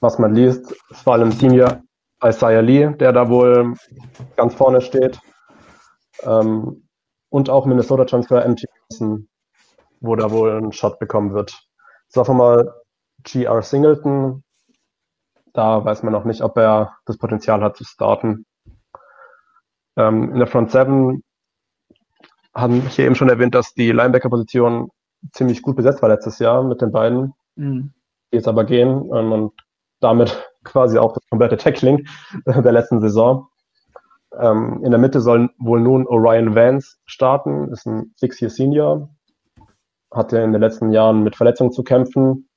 Was man liest, ist vor allem Senior Isaiah Lee, der da wohl ganz vorne steht. Ähm, und auch Minnesota Transfer MT Wilson, wo da wohl ein Shot bekommen wird. Sagen wir mal GR Singleton. Da weiß man noch nicht, ob er das Potenzial hat zu starten. Ähm, in der Front 7 haben hier eben schon erwähnt, dass die Linebacker-Position ziemlich gut besetzt war letztes Jahr mit den beiden, mhm. die jetzt aber gehen ähm, und damit quasi auch das komplette Tackling der letzten Saison. Ähm, in der Mitte soll wohl nun Orion Vance starten, ist ein Six-Year-Senior, hatte in den letzten Jahren mit Verletzungen zu kämpfen.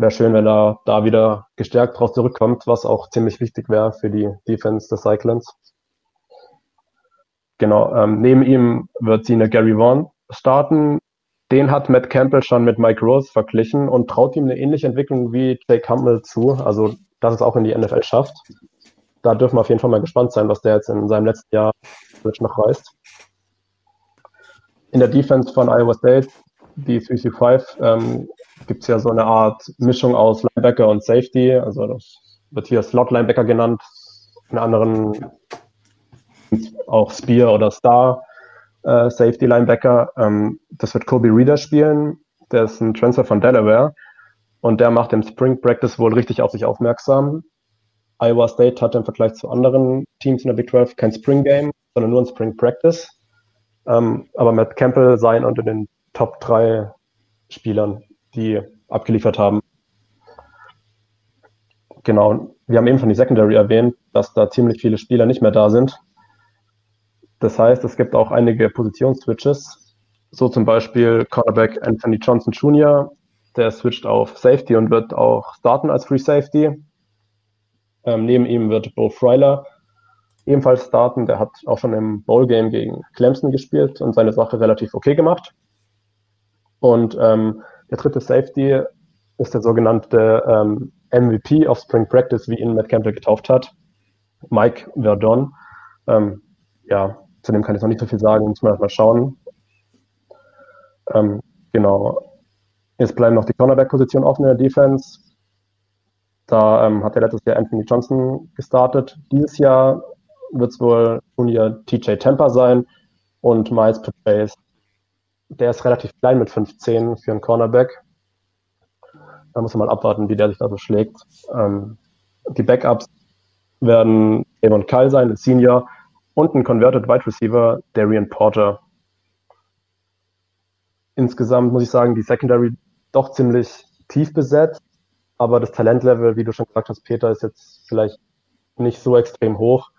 Wäre schön, wenn er da wieder gestärkt draus zurückkommt, was auch ziemlich wichtig wäre für die Defense des Cyclones. Genau, ähm, neben ihm wird sie eine Gary Vaughn starten. Den hat Matt Campbell schon mit Mike Rose verglichen und traut ihm eine ähnliche Entwicklung wie Jake Campbell zu, also dass es auch in die NFL schafft. Da dürfen wir auf jeden Fall mal gespannt sein, was der jetzt in seinem letzten Jahr noch reißt. In der Defense von Iowa State, die 335, ähm, gibt es ja so eine Art Mischung aus Linebacker und Safety. Also das wird hier Slot-Linebacker genannt. In anderen auch Spear oder Star äh, Safety Linebacker. Ähm, das wird Kobe Reader spielen. Der ist ein Transfer von Delaware und der macht im Spring Practice wohl richtig auf sich aufmerksam. Iowa State hatte im Vergleich zu anderen Teams in der Big 12 kein Spring Game, sondern nur ein Spring Practice. Ähm, aber Matt Campbell sei unter den Top 3 Spielern, die abgeliefert haben. Genau. Wir haben eben schon die Secondary erwähnt, dass da ziemlich viele Spieler nicht mehr da sind. Das heißt, es gibt auch einige Positionsswitches. So zum Beispiel Cornerback Anthony Johnson Jr., der switcht auf Safety und wird auch starten als Free Safety. Ähm, neben ihm wird Bo Freiler ebenfalls starten. Der hat auch schon im Bowl Game gegen Clemson gespielt und seine Sache relativ okay gemacht. Und ähm, der dritte Safety ist der sogenannte ähm, MVP of Spring Practice, wie ihn Matt Campbell getauft hat, Mike Verdon. Ähm, ja, zu dem kann ich noch nicht so viel sagen, muss man erstmal schauen. Ähm, genau. Jetzt bleiben noch die Cornerback-Position offen in der Defense. Da ähm, hat ja letztes Jahr Anthony Johnson gestartet. Dieses Jahr wird es wohl Junior TJ Temper sein und Miles Patrace. Der ist relativ klein mit 15 für einen Cornerback. Da muss man mal abwarten, wie der sich da so schlägt. Ähm, die Backups werden Eamon Kyle sein, ein Senior, und ein Converted Wide Receiver, Darian Porter. Insgesamt muss ich sagen, die Secondary doch ziemlich tief besetzt, aber das Talentlevel, wie du schon gesagt hast, Peter, ist jetzt vielleicht nicht so extrem hoch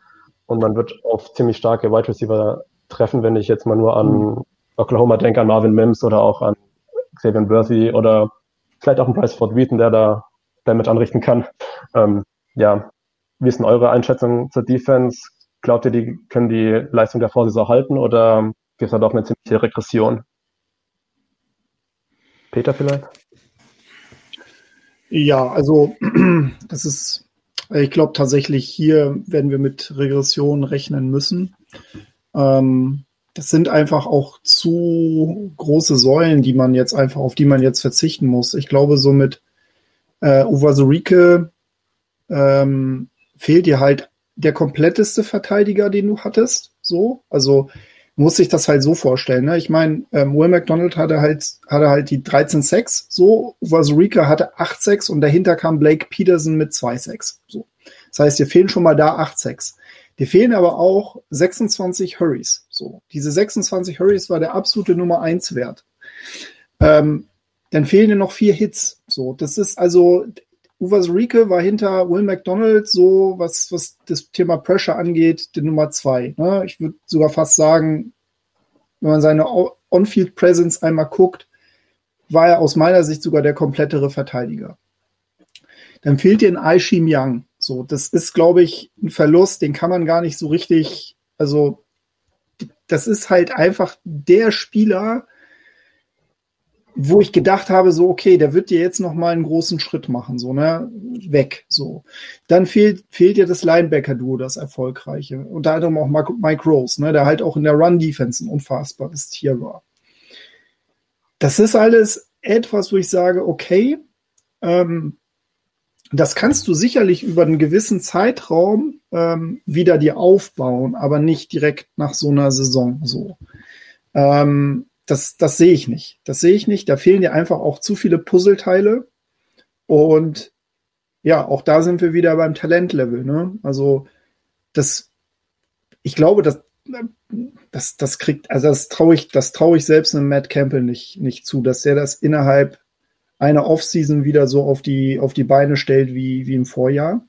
und man wird auf ziemlich starke Wide Receiver treffen, wenn ich jetzt mal nur an mhm. Oklahoma denke, an Marvin Mims oder auch an Xavier Worthy oder vielleicht auch ein Bryce Ford Wheaton, der da damit anrichten kann. Ähm, ja, wie ist denn eure Einschätzung zur Defense? Glaubt ihr, die können die Leistung der Vorsaison halten oder gibt es da doch eine ziemliche Regression? Peter vielleicht? Ja, also das ist, ich glaube tatsächlich, hier werden wir mit Regression rechnen müssen. Ähm, das sind einfach auch zu große Säulen, die man jetzt einfach, auf die man jetzt verzichten muss. Ich glaube, so mit äh, Uvazurike ähm, fehlt dir halt der kompletteste Verteidiger, den du hattest. So, also muss sich das halt so vorstellen. Ne? Ich meine, ähm, Will McDonald hatte halt, hatte halt die 13-6, so, Wazurika hatte 8-6 und dahinter kam Blake Peterson mit 2-6. So. Das heißt, dir fehlen schon mal da 8-6. Dir fehlen aber auch 26 Hurries. So. Diese 26 Hurries war der absolute Nummer 1 Wert. Ähm, dann fehlen dir noch vier Hits. So, das ist also, Uwe Rieke war hinter Will McDonald so, was, was das Thema Pressure angeht, die Nummer zwei. Ne? Ich würde sogar fast sagen, wenn man seine On-Field Presence einmal guckt, war er aus meiner Sicht sogar der komplettere Verteidiger. Dann fehlt dir ein Aishim Young. So, das ist, glaube ich, ein Verlust, den kann man gar nicht so richtig, also, das ist halt einfach der Spieler, wo ich gedacht habe, so, okay, der wird dir jetzt noch mal einen großen Schritt machen, so, ne, weg, so. Dann fehlt, fehlt dir das Linebacker-Duo, das erfolgreiche. Unter anderem auch Mike Rose, ne, der halt auch in der Run-Defense ein unfassbares Tier war. Das ist alles etwas, wo ich sage, okay, ähm, das kannst du sicherlich über einen gewissen Zeitraum ähm, wieder dir aufbauen, aber nicht direkt nach so einer Saison so. Ähm, das, das sehe ich nicht. Das sehe ich nicht. Da fehlen dir einfach auch zu viele Puzzleteile. Und ja, auch da sind wir wieder beim Talentlevel. Ne? Also das, ich glaube, das, das, das kriegt, also das traue ich, das traue ich selbst einem Matt Campbell nicht, nicht zu, dass er das innerhalb einer Offseason wieder so auf die, auf die Beine stellt wie, wie im Vorjahr.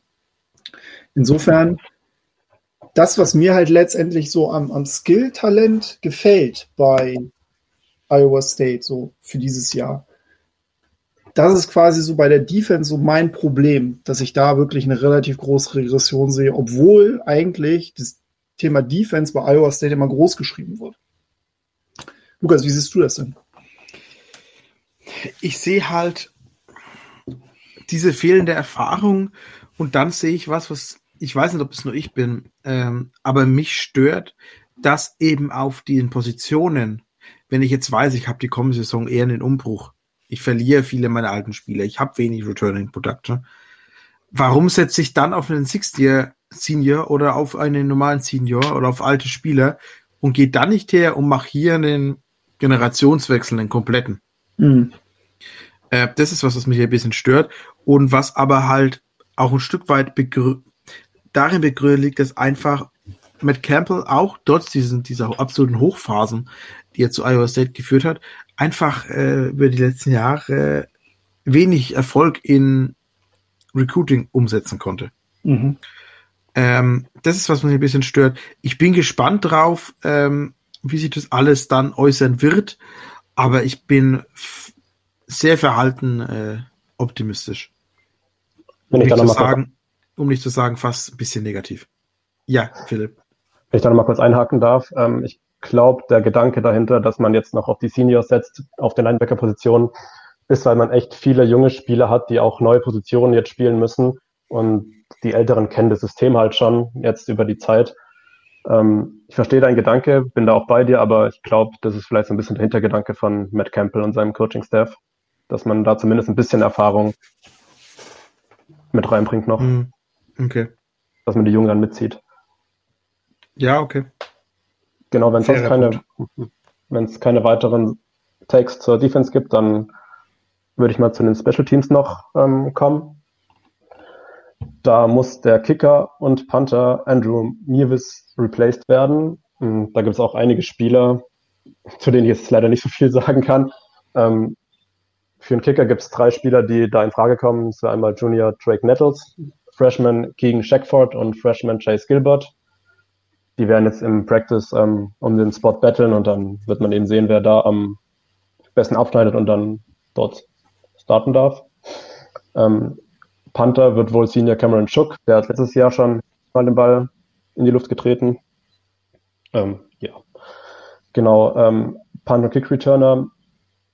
Insofern, das, was mir halt letztendlich so am, am Skill-Talent gefällt bei, Iowa State so für dieses Jahr. Das ist quasi so bei der Defense so mein Problem, dass ich da wirklich eine relativ große Regression sehe, obwohl eigentlich das Thema Defense bei Iowa State immer groß geschrieben wird. Lukas, wie siehst du das denn? Ich sehe halt diese fehlende Erfahrung und dann sehe ich was, was ich weiß nicht, ob es nur ich bin, ähm, aber mich stört, dass eben auf den Positionen wenn ich jetzt weiß, ich habe die kommende Saison eher einen Umbruch, ich verliere viele meiner alten Spieler, ich habe wenig Returning Production, warum setze ich dann auf einen Sixth-Year Senior oder auf einen normalen Senior oder auf alte Spieler und gehe dann nicht her und mache hier einen Generationswechsel, einen kompletten. Mhm. Äh, das ist was, was mich ein bisschen stört und was aber halt auch ein Stück weit begrü darin begründet liegt, dass einfach Matt Campbell auch trotz diesen, dieser absoluten Hochphasen die er zu Iowa State geführt hat, einfach äh, über die letzten Jahre wenig Erfolg in Recruiting umsetzen konnte. Mhm. Ähm, das ist, was mich ein bisschen stört. Ich bin gespannt drauf, ähm, wie sich das alles dann äußern wird, aber ich bin sehr verhalten äh, optimistisch. Um nicht, zu sagen, um nicht zu sagen, fast ein bisschen negativ. Ja, Philipp. Wenn ich da nochmal kurz einhaken darf, ähm, ich glaube, der Gedanke dahinter, dass man jetzt noch auf die Seniors setzt, auf den Linebacker-Positionen, ist, weil man echt viele junge Spieler hat, die auch neue Positionen jetzt spielen müssen. Und die Älteren kennen das System halt schon jetzt über die Zeit. Ähm, ich verstehe deinen Gedanke, bin da auch bei dir, aber ich glaube, das ist vielleicht so ein bisschen der Hintergedanke von Matt Campbell und seinem Coaching-Staff, dass man da zumindest ein bisschen Erfahrung mit reinbringt noch. Hm, okay. Dass man die Jungen dann mitzieht. Ja, okay. Genau, wenn es sonst keine, wenn es keine weiteren Takes zur Defense gibt, dann würde ich mal zu den Special Teams noch ähm, kommen. Da muss der Kicker und Panther Andrew Mirvis replaced werden. Hm, da gibt es auch einige Spieler, zu denen ich jetzt leider nicht so viel sagen kann. Ähm, für den Kicker gibt es drei Spieler, die da in Frage kommen. Das wäre einmal Junior Drake Nettles, Freshman Keegan Shackford und Freshman Chase Gilbert. die werden jetzt im Practice ähm, um den Spot battlen und dann wird man eben sehen, wer da am besten abschneidet und dann dort starten darf. Ähm, Panther wird wohl Senior Cameron Shook, der hat letztes Jahr schon mal den Ball in die Luft getreten. Ähm, ja, genau. Ähm, Punt Kick Returner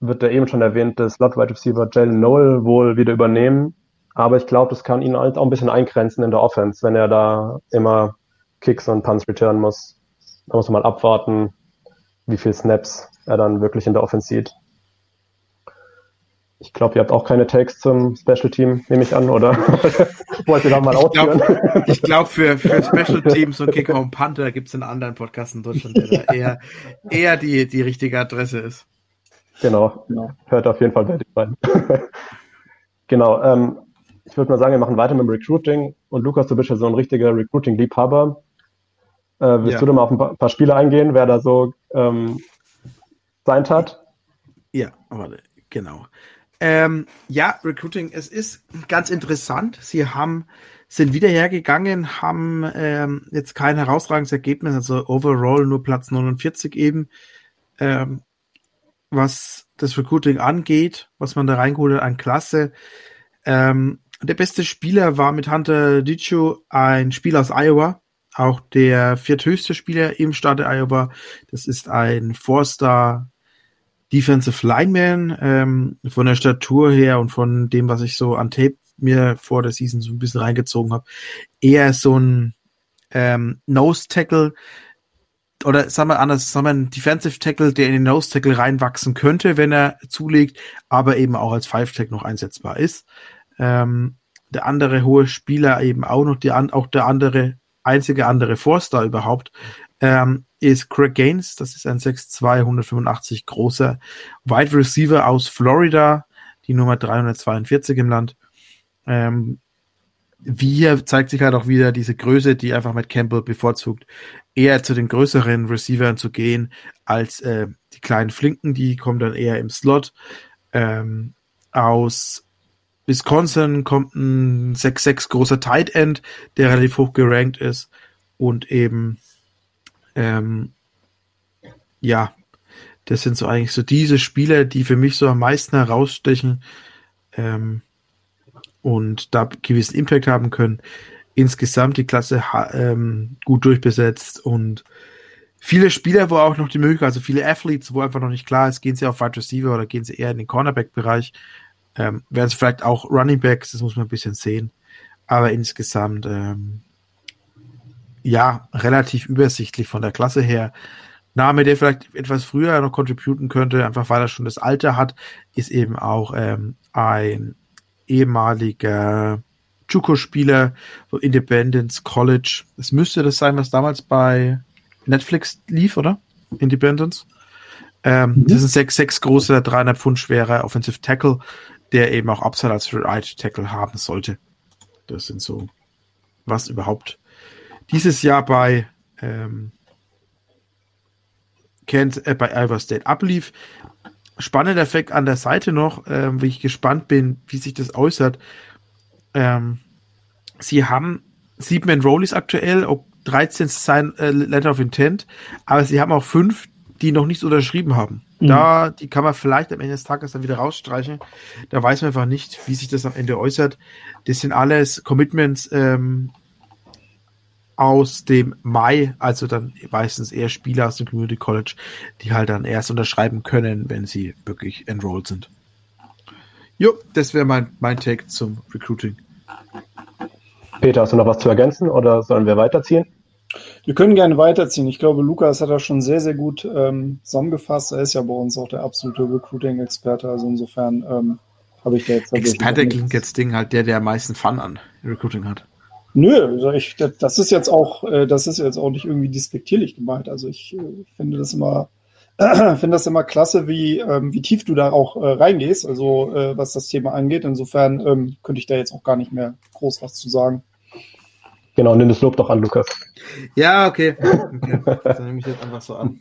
wird der eben schon erwähnte Slot Wide Receiver Jalen Noel wohl wieder übernehmen. Aber ich glaube, das kann ihn halt auch ein bisschen eingrenzen in der Offense, wenn er da immer Kicks und Punts returnen muss. Da muss man mal abwarten, wie viel Snaps er dann wirklich in der Offense sieht. Ich glaube, ihr habt auch keine Takes zum Special Team, nehme ich an, oder wollt ihr da mal ausführen? ich glaube, für, für Special Teams und Kicker und Panther gibt es einen anderen Podcast in Deutschland, der da eher, eher die, die richtige Adresse ist. Genau, genau. hört auf jeden Fall bei den beiden. genau, ähm, ich würde mal sagen, wir machen weiter mit dem Recruiting. Und Lukas, du bist ja so ein richtiger Recruiting-Liebhaber. Äh, willst ja. du da mal auf ein paar, paar Spiele eingehen, wer da so ähm, sein hat? Ja, warte, genau. Ähm, ja, Recruiting, es ist ganz interessant. Sie haben, sind wieder hergegangen, haben ähm, jetzt kein herausragendes Ergebnis, also overall nur Platz 49 eben, ähm, was das Recruiting angeht, was man da reingeholt hat an Klasse. Ähm, der beste Spieler war mit Hunter Dichu ein Spieler aus Iowa, auch der vierthöchste Spieler im Staat Iowa. Das ist ein Four-Star Defensive Lineman, ähm, von der Statur her und von dem, was ich so an Tape mir vor der Season so ein bisschen reingezogen habe, eher so ein ähm, Nose Tackle oder sagen wir anders, sagen wir ein Defensive Tackle, der in den Nose Tackle reinwachsen könnte, wenn er zulegt, aber eben auch als Five Tack noch einsetzbar ist. Ähm, der andere hohe Spieler eben auch noch, die, auch der andere, einzige andere Forster überhaupt, ähm, ist Craig Gaines. Das ist ein 6'2, 185 großer Wide Receiver aus Florida, die Nummer 342 im Land. Ähm, wie hier zeigt sich halt auch wieder diese Größe, die einfach mit Campbell bevorzugt, eher zu den größeren Receivern zu gehen, als äh, die kleinen Flinken, die kommen dann eher im Slot. Ähm, aus Wisconsin kommt ein 6-6 großer Tight End, der relativ hoch gerankt ist und eben ähm, ja, das sind so eigentlich so diese Spieler, die für mich so am meisten herausstechen ähm, und da gewissen Impact haben können. Insgesamt die Klasse ähm, gut durchbesetzt und viele Spieler, wo auch noch die Möglichkeit, also viele Athletes, wo einfach noch nicht klar ist, gehen sie auf Wide Receiver oder gehen sie eher in den Cornerback-Bereich. Ähm, Werden es vielleicht auch Running Backs, das muss man ein bisschen sehen. Aber insgesamt, ähm, ja, relativ übersichtlich von der Klasse her. Name, der vielleicht etwas früher noch contributen könnte, einfach weil er schon das Alter hat, ist eben auch ähm, ein ehemaliger Juco-Spieler von Independence College. Es müsste das sein, was damals bei Netflix lief, oder? Independence. Ähm, mhm. Das ist ein 6'6 großer, 300 Pfund schwerer Offensive Tackle, der eben auch Upside als Right Tackle haben sollte. Das sind so, was überhaupt dieses Jahr bei ähm, Kent, äh, bei Iowa State ablief. Spannender Effekt an der Seite noch, ähm, wie ich gespannt bin, wie sich das äußert. Ähm, sie haben sieben Enrollees aktuell, ob 13 sein äh, Letter of Intent, aber sie haben auch fünf, die noch nichts unterschrieben haben. Mhm. Da, die kann man vielleicht am Ende des Tages dann wieder rausstreichen. Da weiß man einfach nicht, wie sich das am Ende äußert. Das sind alles Commitments ähm, aus dem Mai, also dann meistens eher Spieler aus dem Community College, die halt dann erst unterschreiben können, wenn sie wirklich enrolled sind. Jo, das wäre mein, mein Take zum Recruiting. Peter, hast du noch was zu ergänzen oder sollen wir weiterziehen? Wir können gerne weiterziehen. Ich glaube, Lukas hat das schon sehr, sehr gut ähm, zusammengefasst. Er ist ja bei uns auch der absolute Recruiting-Experte. Also insofern ähm, habe ich da jetzt. Experte klingt jetzt Ding halt der, der am meisten Fun an Recruiting hat. Nö, ich, das ist jetzt auch, äh, das ist jetzt auch nicht irgendwie despektierlich gemeint. Also ich äh, finde das immer, finde das immer klasse, wie, ähm, wie tief du da auch äh, reingehst, also was das Thema angeht. Insofern ähm, könnte ich da jetzt auch gar nicht mehr groß was zu sagen. Genau, nimm das Lob doch an, Lukas. Ja, okay. okay. Dann nehme ich jetzt einfach so an.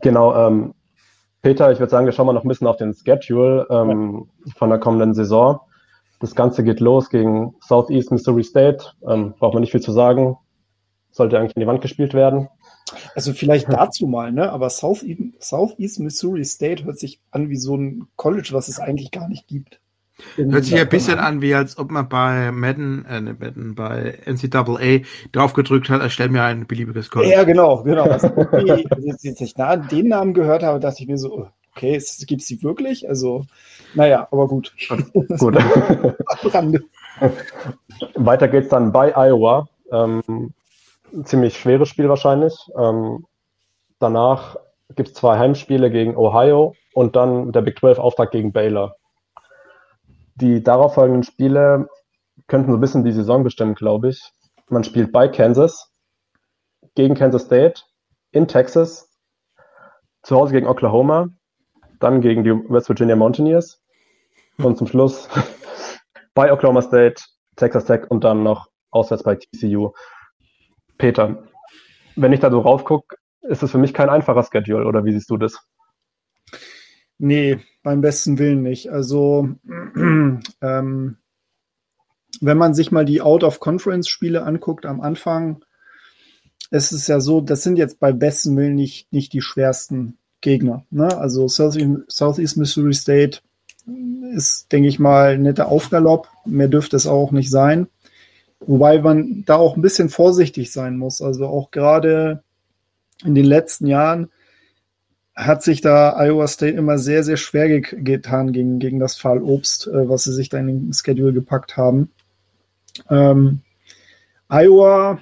Genau, ähm, Peter, ich würde sagen, wir schauen mal noch ein bisschen auf den Schedule ähm, von der kommenden Saison. Das Ganze geht los gegen Southeast Missouri State. Ähm, braucht man nicht viel zu sagen. sollte eigentlich in die Wand gespielt werden. Also vielleicht dazu mal, ne? Aber Southeast, Southeast Missouri State hört sich an wie so ein College, was es eigentlich gar nicht gibt. Hört sich ein bisschen an, wie als ob man bei Madden, äh, ne, Madden, bei NCAA draufgedrückt hat, erstell mir ein beliebiges College. Ja, genau, genau. Also, okay, als ich den Namen gehört habe, dachte ich mir so, okay, gibt es die wirklich? Also, naja, aber gut. gut. Weiter geht's dann bei Iowa. Ähm, ziemlich schweres Spiel wahrscheinlich. Ähm, danach gibt es zwei Heimspiele gegen Ohio und dann der Big 12 Auftakt gegen Baylor. Die darauffolgenden Spiele könnten so ein bisschen die Saison bestimmen, glaube ich. Man spielt bei Kansas, gegen Kansas State, in Texas, zu Hause gegen Oklahoma, dann gegen die West Virginia Mountaineers und zum Schluss bei Oklahoma State, Texas Tech und dann noch auswärts bei TCU. Peter, wenn ich da so raufgucke, ist es für mich kein einfacher Schedule, oder wie siehst du das? Nee, beim besten Willen nicht. Also, ähm, wenn man sich mal die Out-of-Conference-Spiele anguckt am Anfang, ist es ja so, das sind jetzt bei besten Willen nicht, nicht die schwersten Gegner. Ne? Also Southeast Missouri State ist, denke ich mal, ein netter Aufgalopp. Mehr dürfte es auch nicht sein. Wobei man da auch ein bisschen vorsichtig sein muss. Also auch gerade in den letzten Jahren hat sich da Iowa State immer sehr, sehr schwer ge getan gegen, gegen das Fallobst, äh, was sie sich da in den Schedule gepackt haben. Ähm, Iowa,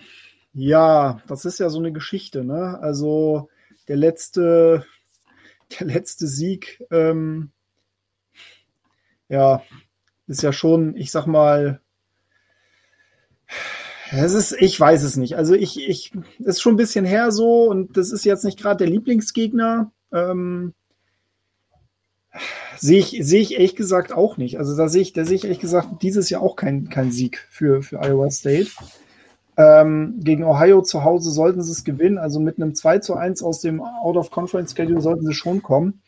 ja, das ist ja so eine Geschichte, ne? Also der letzte, der letzte Sieg, ähm, ja, ist ja schon, ich sag mal, es ist, ich weiß es nicht. Also ich, ich, ist schon ein bisschen her so und das ist jetzt nicht gerade der Lieblingsgegner. Ähm, sehe ich, sehe ich ehrlich gesagt auch nicht. Also da sehe ich, da sehe ich ehrlich gesagt dieses Jahr auch kein, kein Sieg für, für Iowa State. Ähm, gegen Ohio zu Hause sollten sie es gewinnen. Also mit einem 2 zu 1 aus dem Out-of-Conference-Schedule sollten sie schon kommen.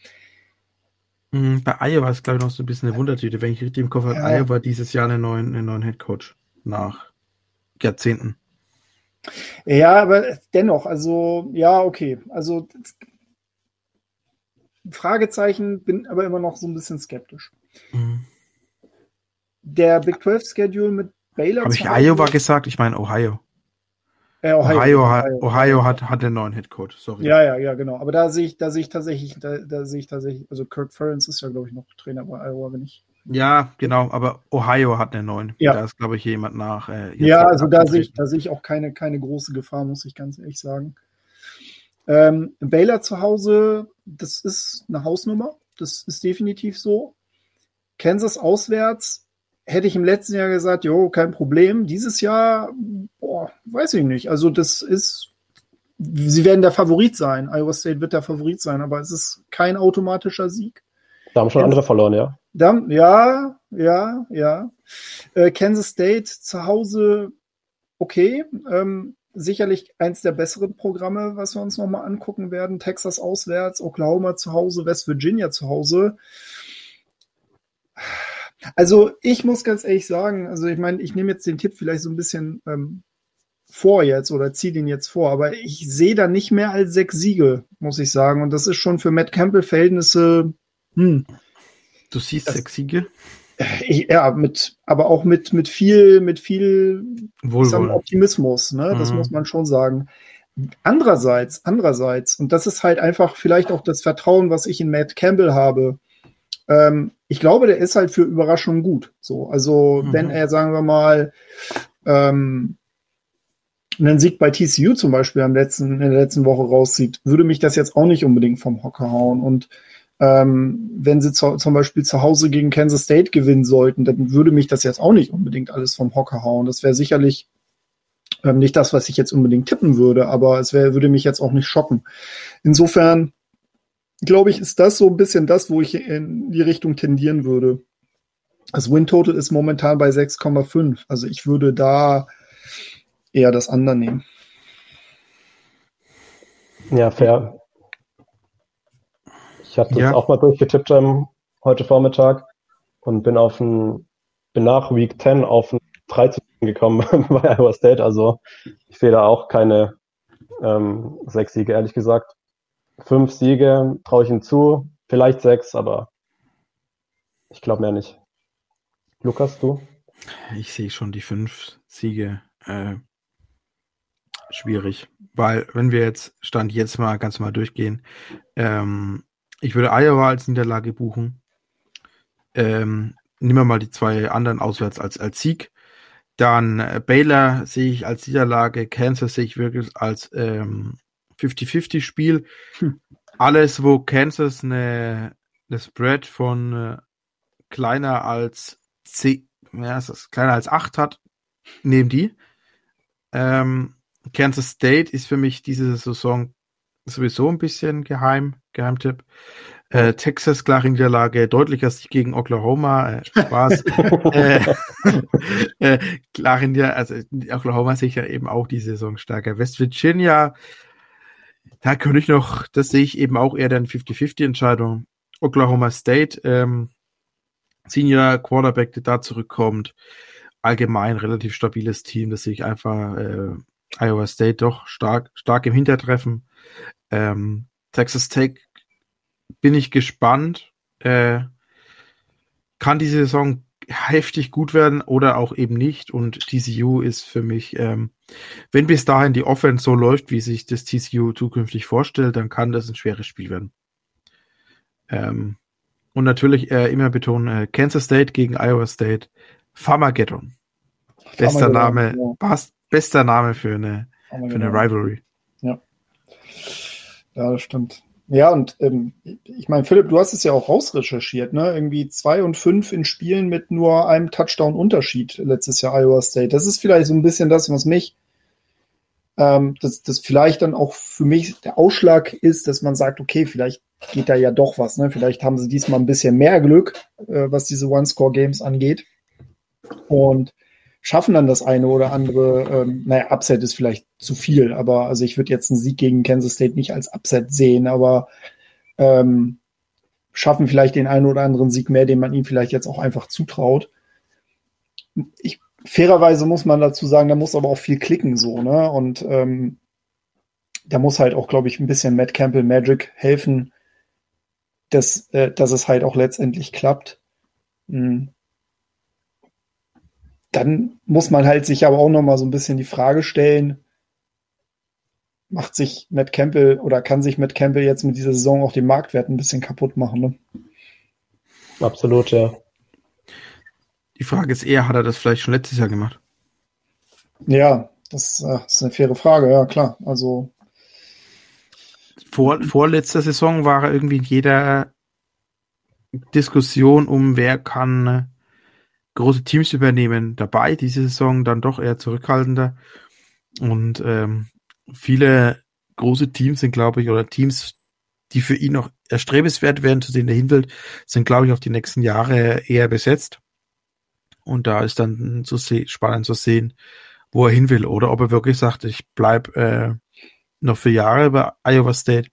Mhm, bei Iowa ist, glaube ich, noch so ein bisschen eine Wundertüte. Wenn ich richtig im Kopf habe, ja. Iowa dieses Jahr einen neuen, einen neuen Head Coach nach Jahrzehnten. Ja, aber dennoch, also ja, okay. Also Fragezeichen, bin aber immer noch so ein bisschen skeptisch. Mhm. Der Big 12 Schedule mit Baylor. Habe ich Iowa gesagt? Ich meine Ohio. Äh, Ohio, Ohio, hat, Ohio hat, hat den neuen Headcoach, sorry. Ja, ja, ja, genau. Aber da sehe ich, da sehe ich tatsächlich, da, da sehe ich tatsächlich, also Kirk Ferentz ist ja, glaube ich, noch Trainer bei Iowa, wenn ich ja, genau, aber Ohio hat einen neuen. Ja. Da ist, glaube ich, jemand nach. Äh, ja, also da sehe ich, da sehe ich auch keine, keine große Gefahr, muss ich ganz ehrlich sagen. Ähm, Baylor zu Hause, das ist eine Hausnummer. Das ist definitiv so. Kansas auswärts, hätte ich im letzten Jahr gesagt, jo, kein Problem. Dieses Jahr, boah, weiß ich nicht. Also das ist, sie werden der Favorit sein. Iowa State wird der Favorit sein, aber es ist kein automatischer Sieg. Da haben schon andere verloren, ja. Da, ja, ja, ja. Äh, Kansas State zu Hause, okay. Ähm, sicherlich eins der besseren Programme, was wir uns nochmal angucken werden. Texas auswärts, Oklahoma zu Hause, West Virginia zu Hause. Also ich muss ganz ehrlich sagen, also ich meine, ich nehme jetzt den Tipp vielleicht so ein bisschen ähm, vor jetzt oder ziehe den jetzt vor, aber ich sehe da nicht mehr als sechs Siege, muss ich sagen. Und das ist schon für Matt Campbell Verhältnisse hm. Du siehst das, sechs Siege? Ich, ja, mit, aber auch mit, mit viel, mit viel sagen, Optimismus, ne? Das mhm. muss man schon sagen. Andererseits, andererseits, und das ist halt einfach vielleicht auch das Vertrauen, was ich in Matt Campbell habe. Ähm, ich glaube, der ist halt für Überraschungen gut. So, also mhm. wenn er, sagen wir mal, ähm, einen Sieg bei TCU zum Beispiel am letzten, in der letzten Woche rauszieht, würde mich das jetzt auch nicht unbedingt vom Hocker hauen. Und ähm, wenn sie zu, zum Beispiel zu Hause gegen Kansas State gewinnen sollten, dann würde mich das jetzt auch nicht unbedingt alles vom Hocker hauen. Das wäre sicherlich ähm, nicht das, was ich jetzt unbedingt tippen würde, aber es wär, würde mich jetzt auch nicht schocken. Insofern glaube ich, ist das so ein bisschen das, wo ich in die Richtung tendieren würde. Das Win Total ist momentan bei 6,5. Also ich würde da eher das andere nehmen. Ja, fair. Ich habe das ja. auch mal durchgetippt ähm, heute Vormittag und bin auf ein, bin nach Week 10 auf ein 3 zu gekommen bei Iowa State. Also ich sehe da auch keine ähm, sechs Siege, ehrlich gesagt. Fünf Siege traue ich ihm zu, vielleicht sechs, aber ich glaube mehr nicht. Lukas, du? Ich sehe schon die fünf Siege. Äh, schwierig, weil wenn wir jetzt Stand jetzt mal ganz mal durchgehen, ähm, ich würde Iowa als Niederlage buchen. Ähm, nehmen wir mal die zwei anderen auswärts als, als Sieg. Dann äh, Baylor sehe ich als Niederlage, Kansas sehe ich wirklich als ähm, 50-50-Spiel. Hm. Alles, wo Kansas eine, eine Spread von äh, kleiner als 10, ja, ist das, kleiner als 8 hat, nehmen die. Ähm, Kansas State ist für mich diese Saison sowieso ein bisschen geheim, Geheimtipp. Äh, Texas klare Niederlage, deutlicher Sieg gegen Oklahoma, äh, Spaß. äh, äh, klare Niederlage, also Oklahoma sicher eben auch die Saison stärker. West Virginia, da könnte ich noch, das sehe ich eben auch eher dann 50-50-Entscheidung. Oklahoma State, ähm, Senior Quarterback, der da zurückkommt. Allgemein relativ stabiles Team, das sehe ich einfach äh, Iowa State doch stark, stark im Hintertreffen. Ähm, Texas Tech bin ich gespannt. Äh, kann die Saison heftig gut werden oder auch eben nicht. Und TCU ist für mich, ähm, wenn bis dahin die Offense so läuft, wie sich das TCU zukünftig vorstellt, dann kann das ein schweres Spiel werden. Ähm, und natürlich äh, immer betonen, äh, Kansas State gegen Iowa State, Farmageddon. Bester Name, ja. bester Name für eine, für eine Rivalry. Ja. Ja, das stimmt. Ja, und ähm, ich meine, Philipp, du hast es ja auch rausrecherchiert, ne? Irgendwie zwei und fünf in Spielen mit nur einem Touchdown-Unterschied letztes Jahr Iowa State. Das ist vielleicht so ein bisschen das, was mich, ähm, das, das vielleicht dann auch für mich der Ausschlag ist, dass man sagt, okay, vielleicht geht da ja doch was, ne? Vielleicht haben sie diesmal ein bisschen mehr Glück, äh, was diese One-Score-Games angeht. Und schaffen dann das eine oder andere, ähm, naja, Upset ist vielleicht zu viel, aber also ich würde jetzt einen Sieg gegen Kansas State nicht als Upset sehen, aber ähm, schaffen vielleicht den einen oder anderen Sieg mehr, den man ihm vielleicht jetzt auch einfach zutraut. Ich, fairerweise muss man dazu sagen, da muss aber auch viel klicken so, ne? Und ähm, da muss halt auch, glaube ich, ein bisschen Matt Campbell Magic helfen, dass, äh, dass es halt auch letztendlich klappt. Hm dann muss man halt sich aber auch noch mal so ein bisschen die Frage stellen, macht sich Matt Campbell oder kann sich Matt Campbell jetzt mit dieser Saison auch den Marktwert ein bisschen kaputt machen? Ne? Absolut, ja. Die Frage ist eher, hat er das vielleicht schon letztes Jahr gemacht? Ja, das, äh, ist eine faire Frage, ja klar. Also vor, vorletzter Saison war er irgendwie in jeder Diskussion um, wer kann große Teams übernehmen dabei, diese Saison dann doch eher zurückhaltender. Und ähm, viele große Teams sind, glaube ich, oder Teams, die für ihn noch erstrebenswert wären, zu denen er hin will, sind, glaube ich, auf die nächsten Jahre eher besetzt. Und da ist dann zu spannend zu sehen, wo er hin will oder ob er wirklich sagt, ich bleib äh, noch für Jahre bei Iowa State.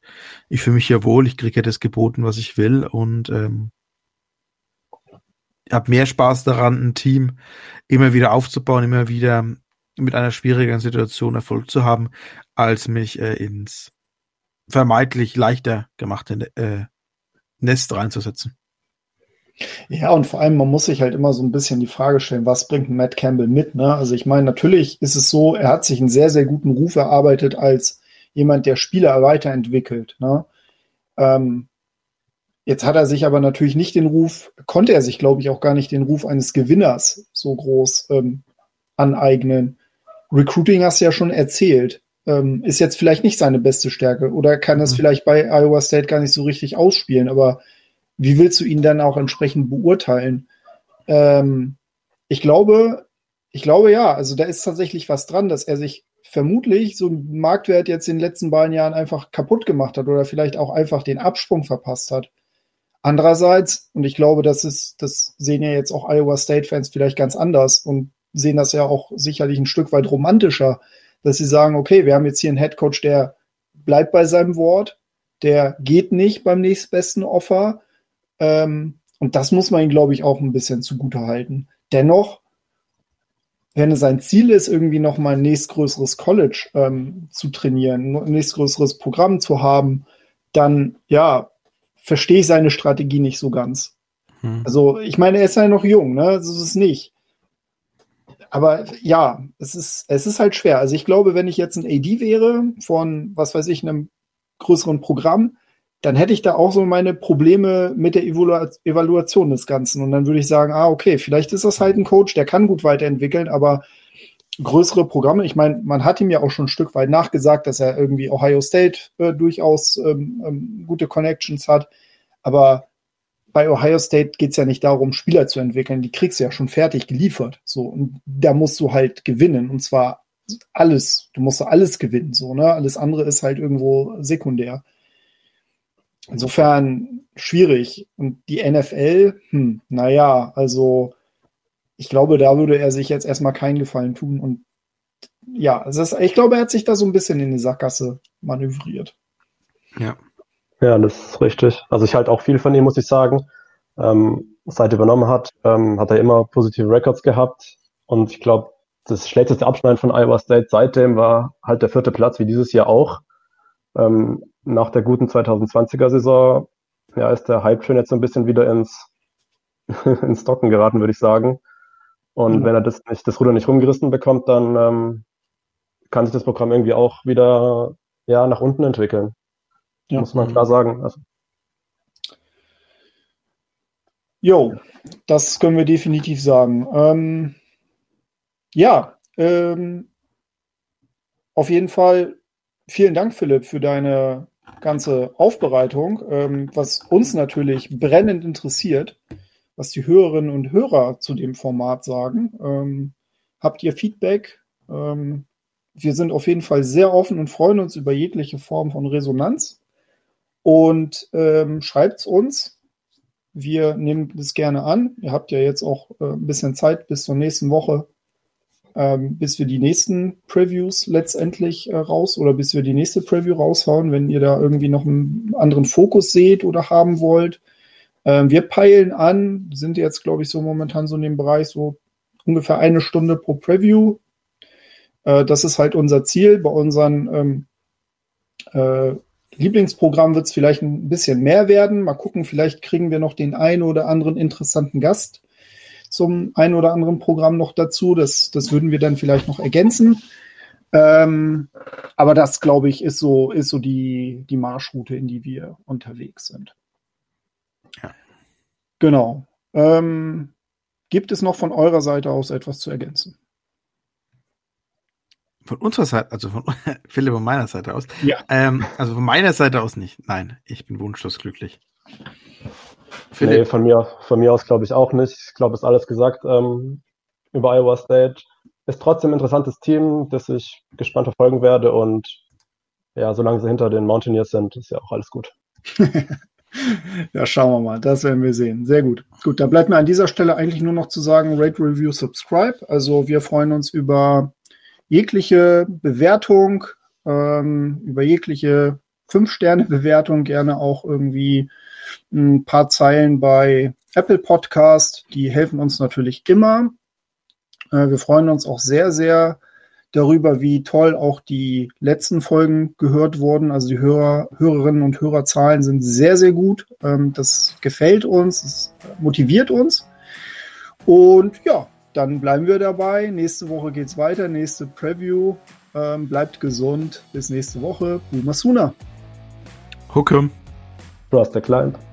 Ich fühle mich hier wohl, ich kriege ja das geboten, was ich will und ähm, habe mehr Spaß daran, ein Team immer wieder aufzubauen, immer wieder mit einer schwierigen Situation Erfolg zu haben, als mich äh, ins vermeintlich leichter gemachte äh, Nest reinzusetzen. Ja, und vor allem, man muss sich halt immer so ein bisschen die Frage stellen, was bringt Matt Campbell mit? Ne? Also ich meine, natürlich ist es so, er hat sich einen sehr, sehr guten Ruf erarbeitet als jemand, der Spieler weiterentwickelt. Ne? Ähm, Jetzt hat er sich aber natürlich nicht den Ruf, konnte er sich, glaube ich, auch gar nicht den Ruf eines Gewinners so groß ähm, aneignen. Recruiting hast du ja schon erzählt. Ähm, ist jetzt vielleicht nicht seine beste Stärke oder kann es mhm. vielleicht bei Iowa State gar nicht so richtig ausspielen, aber wie willst du ihn dann auch entsprechend beurteilen? Ähm, ich glaube, ich glaube ja, also da ist tatsächlich was dran, dass er sich vermutlich so einen Marktwert jetzt in den letzten beiden Jahren einfach kaputt gemacht hat oder vielleicht auch einfach den Absprung verpasst hat. Andererseits, und ich glaube, das ist, das sehen ja jetzt auch Iowa State-Fans vielleicht ganz anders und sehen das ja auch sicherlich ein Stück weit romantischer, dass sie sagen, okay, wir haben jetzt hier einen Headcoach, der bleibt bei seinem Wort, der geht nicht beim nächstbesten Offer. Ähm, und das muss man ihm, glaube ich, auch ein bisschen zugute halten. Dennoch wenn es sein Ziel ist, irgendwie noch mal ein nächstgrößeres College ähm, zu trainieren, ein nächstgrößeres Programm zu haben, dann ja, verstehe ich seine Strategie nicht so ganz. Hm. Also, ich meine, er ist ja noch jung, ne? So ist es nicht. Aber ja, es ist, es ist halt schwer. Also ich glaube, wenn ich jetzt ein AD wäre von, was weiß ich, einem größeren Programm, dann hätte ich da auch so meine Probleme mit der Evalu Evaluation des Ganzen. Und dann würde ich sagen, ah, okay, vielleicht ist das halt ein Coach, der kann gut weiterentwickeln, aber größere Programme, ich meine, man hat ihm ja auch schon ein Stück weit nachgesagt, dass er irgendwie Ohio State äh, durchaus ähm, ähm, gute Connections hat. Aber bei Ohio State geht es ja nicht darum, Spieler zu entwickeln, die kriegst du ja schon fertig geliefert. So, und da musst du halt gewinnen. Und zwar alles. Du musst alles gewinnen, so, ne? Alles andere ist halt irgendwo sekundär. Insofern schwierig. Und die NFL, hm, naja, also ich glaube, da würde er sich jetzt erstmal keinen Gefallen tun. Und ja, es ist, ich glaube, er hat sich da so ein bisschen in die Sackgasse manövriert. Ja. Ja, das ist richtig. Also ich halte auch viel von ihm, muss ich sagen. Ähm, seit er übernommen hat, ähm, hat er immer positive Records gehabt. Und ich glaube, das schlechteste Abschneiden von Iowa State seitdem war halt der vierte Platz, wie dieses Jahr auch. Ähm, nach der guten 2020er Saison ja, ist der Hype schon jetzt so ein bisschen wieder ins, ins Stocken geraten, würde ich sagen. Und mhm. wenn er das, nicht, das Ruder nicht rumgerissen bekommt, dann ähm, kann sich das Programm irgendwie auch wieder ja, nach unten entwickeln. Ja. Muss man klar sagen. Also. Jo, das können wir definitiv sagen. Ähm, ja, ähm, auf jeden Fall vielen Dank, Philipp, für deine ganze Aufbereitung, ähm, was uns natürlich brennend interessiert, was die Hörerinnen und Hörer zu dem Format sagen. Ähm, habt ihr Feedback? Ähm, wir sind auf jeden Fall sehr offen und freuen uns über jegliche Form von Resonanz. Und ähm, schreibt es uns. Wir nehmen das gerne an. Ihr habt ja jetzt auch äh, ein bisschen Zeit bis zur nächsten Woche, ähm, bis wir die nächsten Previews letztendlich äh, raus oder bis wir die nächste Preview raushauen, wenn ihr da irgendwie noch einen anderen Fokus seht oder haben wollt. Ähm, wir peilen an, sind jetzt, glaube ich, so momentan so in dem Bereich so ungefähr eine Stunde pro Preview. Äh, das ist halt unser Ziel. Bei unseren ähm, äh, Lieblingsprogramm wird es vielleicht ein bisschen mehr werden. Mal gucken, vielleicht kriegen wir noch den einen oder anderen interessanten Gast zum einen oder anderen Programm noch dazu. Das, das würden wir dann vielleicht noch ergänzen. Ähm, aber das, glaube ich, ist so, ist so die, die Marschroute, in die wir unterwegs sind. Ja. Genau. Ähm, gibt es noch von eurer Seite aus etwas zu ergänzen? Von unserer Seite, also von Philipp von meiner Seite aus? Ja. Ähm, also von meiner Seite aus nicht. Nein, ich bin wunschlos glücklich. Philipp? Nee, von mir, von mir aus glaube ich auch nicht. Ich glaube, es ist alles gesagt ähm, über Iowa State. Ist trotzdem ein interessantes Team, das ich gespannt verfolgen werde. Und ja, solange sie hinter den Mountaineers sind, ist ja auch alles gut. ja, schauen wir mal. Das werden wir sehen. Sehr gut. Gut, da bleibt mir an dieser Stelle eigentlich nur noch zu sagen, Rate, Review, Subscribe. Also wir freuen uns über jegliche Bewertung, ähm, über jegliche Fünf-Sterne-Bewertung, gerne auch irgendwie ein paar Zeilen bei Apple Podcast. Die helfen uns natürlich immer. Äh, wir freuen uns auch sehr, sehr darüber, wie toll auch die letzten Folgen gehört wurden. Also die Hörer, Hörerinnen und Hörerzahlen sind sehr, sehr gut. Ähm, das gefällt uns, das motiviert uns. Und ja, dann bleiben wir dabei. Nächste Woche geht's weiter. Nächste Preview. Ähm, bleibt gesund. Bis nächste Woche. Boomer Suna. Hucke. Du hast der Client.